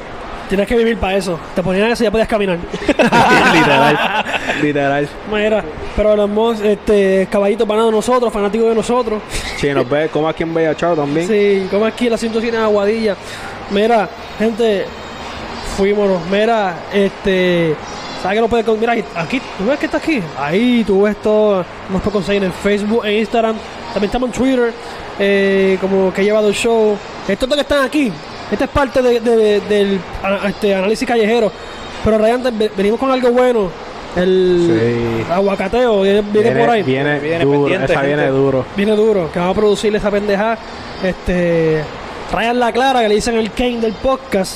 tienes que vivir para eso. Te ponían eso y ya podías caminar. literal, literal. Mira, pero hablamos, este, caballito panado de nosotros, fanático de nosotros. Si nos ve, como aquí en Bella Chao también. Sí, como aquí en la 107 en Aguadilla. Mira, gente, fuímonos. Mira, este. ¿Sabes que no puedes Mira, aquí, ¿tú ves que está aquí? Ahí, tú ves todo. Nos puedes conseguir en Facebook, en Instagram. También estamos en Twitter. eh, como que he llevado el show. Estos dos que están aquí. Esta es parte de- de- del este, análisis callejero. Pero Ryan, ve- venimos con algo bueno. El Sí. aguacateo viene, viene por ahí. Viene, Viene duro, pendiente, esa viene duro. Viene duro, que vamos a producirle esa pendeja. Este. Ryan La Clara, que le dicen el Kane del podcast.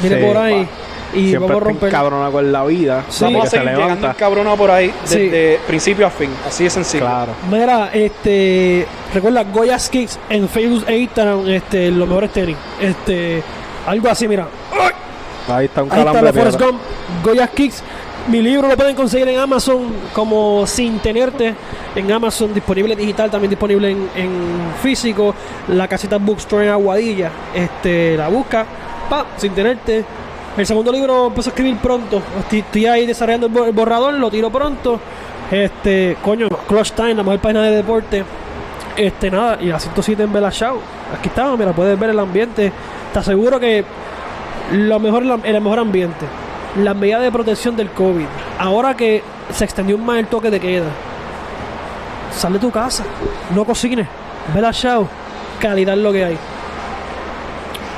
Viene Sí, por ahí. Y Siempre vamos a está romper. cabrona con la vida. Sí. Vamos a que se seguir llegando por ahí Sí. desde principio a fin. Así de sencillo. Claro. Mira, este. Recuerda Goya's Kicks en Facebook e Instagram, este, los mejores tenis. Este. Algo así, mira. Ahí está un Ahí está calambre. la Forrest piedra. Gump, Goya's Kicks. Mi libro lo pueden conseguir en Amazon como Sin Tenerte. En Amazon, disponible digital, también disponible en, en físico. La casita Bookstore en Aguadilla. Este, la busca. Pa, Sin Tenerte. El segundo libro empezó a escribir pronto. Estoy, ahí desarrollando el, bo- el borrador, lo tiro pronto. Este, coño, Clutch Time, la mejor página de deporte. Este, nada, y la 107 en Bella Show. Aquí estamos, mira, puedes ver el ambiente. Te aseguro que lo mejor, el mejor ambiente. Las medidas de protección del COVID. Ahora que se extendió más el toque de queda. Sal de tu casa. No cocines. Ve la show. Calidad lo que hay.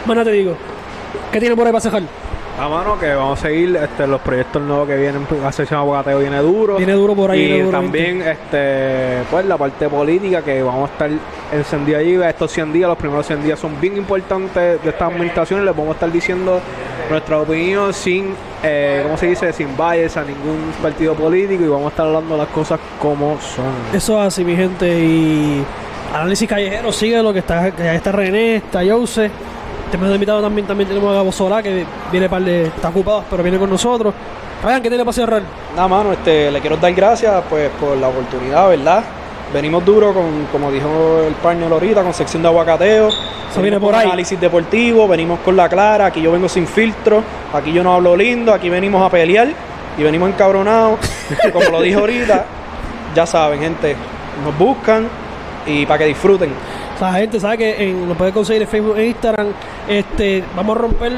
Bueno, te digo. ¿Qué tiene por ahí para cejar? A mano que vamos a seguir este, los proyectos nuevos que vienen. La sección de aguacateo viene duro. Viene duro por ahí, Y duro, también este, pues, la parte política que vamos a estar encendidos allí. Estos 100 días, los primeros 100 días son bien importantes de esta administración. Les vamos a estar diciendo nuestra opinión sin, eh, ¿cómo se dice? Sin bias a ningún partido político y vamos a estar hablando las cosas como son. Eso es así, mi gente. Y análisis callejero, sigue lo que está, que está René, está Jose. Tenemos invitado también, también tenemos a Gabo Solá, que viene par de. está ocupado, pero viene con nosotros. Ryan, ¿qué tiene para cerrar? Nada, mano, este, le quiero dar gracias pues por la oportunidad, ¿verdad? Venimos duro con, como dijo el partner ahorita, con sección de aguacateo. Venimos viene por ahí. Análisis deportivo, venimos con la clara, aquí yo vengo sin filtro, aquí yo no hablo lindo, aquí venimos a pelear y venimos encabronados. como lo dije ahorita, ya saben, gente, nos buscan y para que disfruten. La gente sabe que en, lo puede conseguir en Facebook e Instagram. Este, vamos a romper.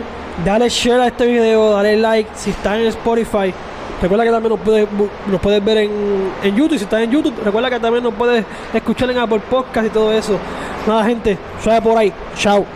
Dale share a este video, dale like. Si está en Spotify, recuerda que también nos puedes, nos puedes ver en, en YouTube. Si estás en YouTube, recuerda que también nos puedes escuchar en Apple Podcast y todo eso. Nada, gente, suave por ahí. Chao.